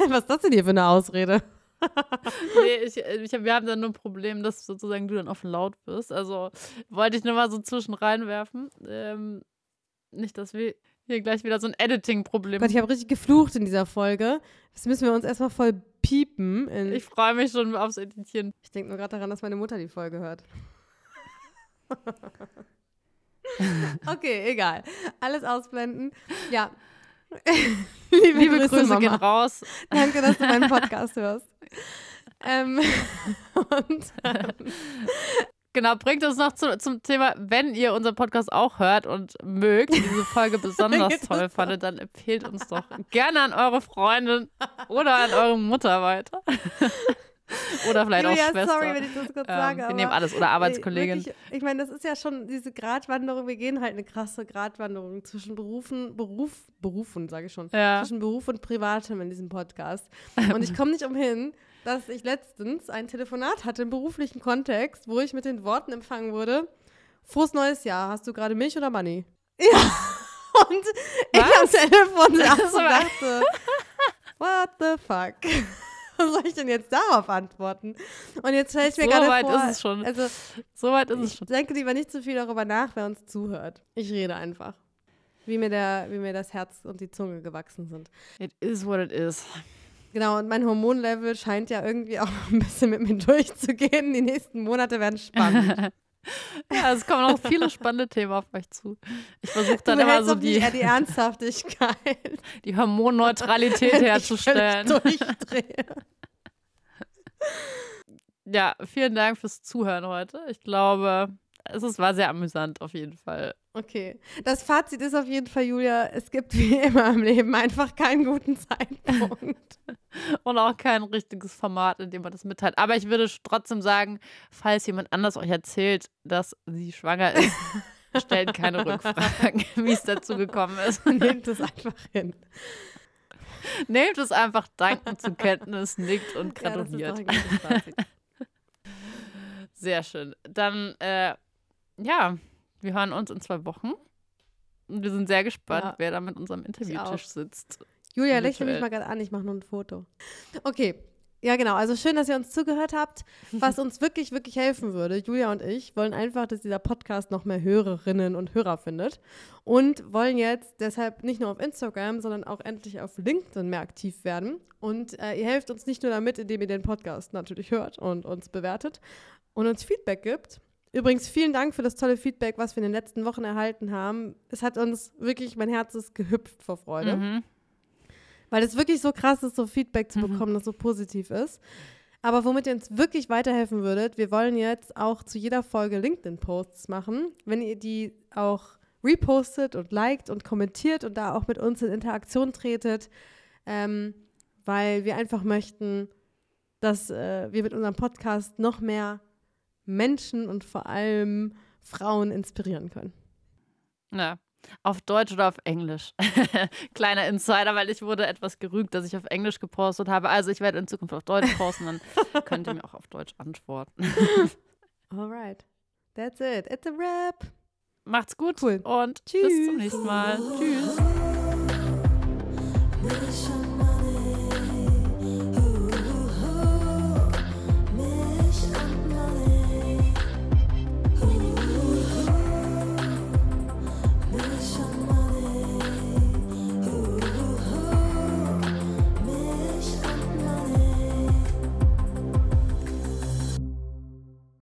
Was ist das denn hier für eine Ausrede? nee, ich, ich, wir haben dann nur ein Problem, dass sozusagen du dann auf laut bist. Also wollte ich nur mal so zwischen reinwerfen. Ähm, nicht, dass wir hier gleich wieder so ein Editing-Problem. Gott, ich habe richtig geflucht in dieser Folge. Das müssen wir uns erstmal voll piepen. ich freue mich schon aufs Editieren. Ich denke nur gerade daran, dass meine Mutter die Folge hört. okay, egal. Alles ausblenden. Ja. Liebe, Liebe Grüße, Grüße gehen raus. Danke, dass du meinen Podcast hörst. ähm, und ähm, Genau, bringt uns noch zu, zum Thema, wenn ihr unseren Podcast auch hört und mögt, diese Folge besonders toll fandet, dann empfehlt uns doch gerne an eure Freundin oder an eure Mutter weiter. oder vielleicht Julia, auch Schwester. sorry, wenn ich das kurz ähm, sage. Wir nehmen alles. Oder Arbeitskollegin. Ich, ich meine, das ist ja schon diese Gratwanderung. Wir gehen halt eine krasse Gratwanderung zwischen Berufen, Beruf, Berufen, sage ich schon, ja. zwischen Beruf und Privatem in diesem Podcast. Und ich komme nicht umhin, dass ich letztens ein Telefonat hatte im beruflichen Kontext, wo ich mit den Worten empfangen wurde: Frohes neues Jahr, hast du gerade Milch oder Money? Ja. Und Was? ich am Telefon saß und dachte: What the fuck? Was soll ich denn jetzt darauf antworten? Und jetzt stelle ich mir so gerade vor. So weit ist es schon. Also, so weit ist es schon. Ich denke lieber nicht zu viel darüber nach, wer uns zuhört. Ich rede einfach. Wie mir, der, wie mir das Herz und die Zunge gewachsen sind. It is what it is. Genau, und mein Hormonlevel scheint ja irgendwie auch ein bisschen mit mir durchzugehen. Die nächsten Monate werden spannend. ja, es kommen auch viele spannende Themen auf euch zu. Ich versuche dann immer so die, die Ernsthaftigkeit, die Hormonneutralität herzustellen. Ich durchdrehe. ja, vielen Dank fürs Zuhören heute. Ich glaube, es ist, war sehr amüsant auf jeden Fall. Okay. Das Fazit ist auf jeden Fall, Julia, es gibt wie immer im Leben einfach keinen guten Zeitpunkt. Und auch kein richtiges Format, in dem man das mitteilt. Aber ich würde trotzdem sagen, falls jemand anders euch erzählt, dass sie schwanger ist, stellt keine Rückfragen, wie es dazu gekommen ist. Nehmt es einfach hin. Nehmt es einfach dankend zur Kenntnis, nickt und gratuliert. Ja, Sehr schön. Dann, äh, ja, wir hören uns in zwei Wochen. Und wir sind sehr gespannt, ja. wer da mit unserem Interviewtisch sitzt. Julia, lächle mich mal gerade an, ich mache nur ein Foto. Okay, ja, genau. Also schön, dass ihr uns zugehört habt. Was uns wirklich, wirklich helfen würde, Julia und ich wollen einfach, dass dieser Podcast noch mehr Hörerinnen und Hörer findet. Und wollen jetzt deshalb nicht nur auf Instagram, sondern auch endlich auf LinkedIn mehr aktiv werden. Und äh, ihr helft uns nicht nur damit, indem ihr den Podcast natürlich hört und uns bewertet und uns Feedback gibt. Übrigens, vielen Dank für das tolle Feedback, was wir in den letzten Wochen erhalten haben. Es hat uns wirklich, mein Herz ist gehüpft vor Freude. Mhm. Weil es wirklich so krass ist, so Feedback zu mhm. bekommen, mhm. das so positiv ist. Aber womit ihr uns wirklich weiterhelfen würdet, wir wollen jetzt auch zu jeder Folge LinkedIn-Posts machen. Wenn ihr die auch repostet und liked und kommentiert und da auch mit uns in Interaktion tretet, ähm, weil wir einfach möchten, dass äh, wir mit unserem Podcast noch mehr Menschen und vor allem Frauen inspirieren können. Ja, auf Deutsch oder auf Englisch? Kleiner Insider, weil ich wurde etwas gerügt, dass ich auf Englisch gepostet habe. Also ich werde in Zukunft auf Deutsch posten, dann könnt ihr mir auch auf Deutsch antworten. Alright. That's it. It's a wrap. Macht's gut cool. und Tschüss. bis zum nächsten Mal. Tschüss.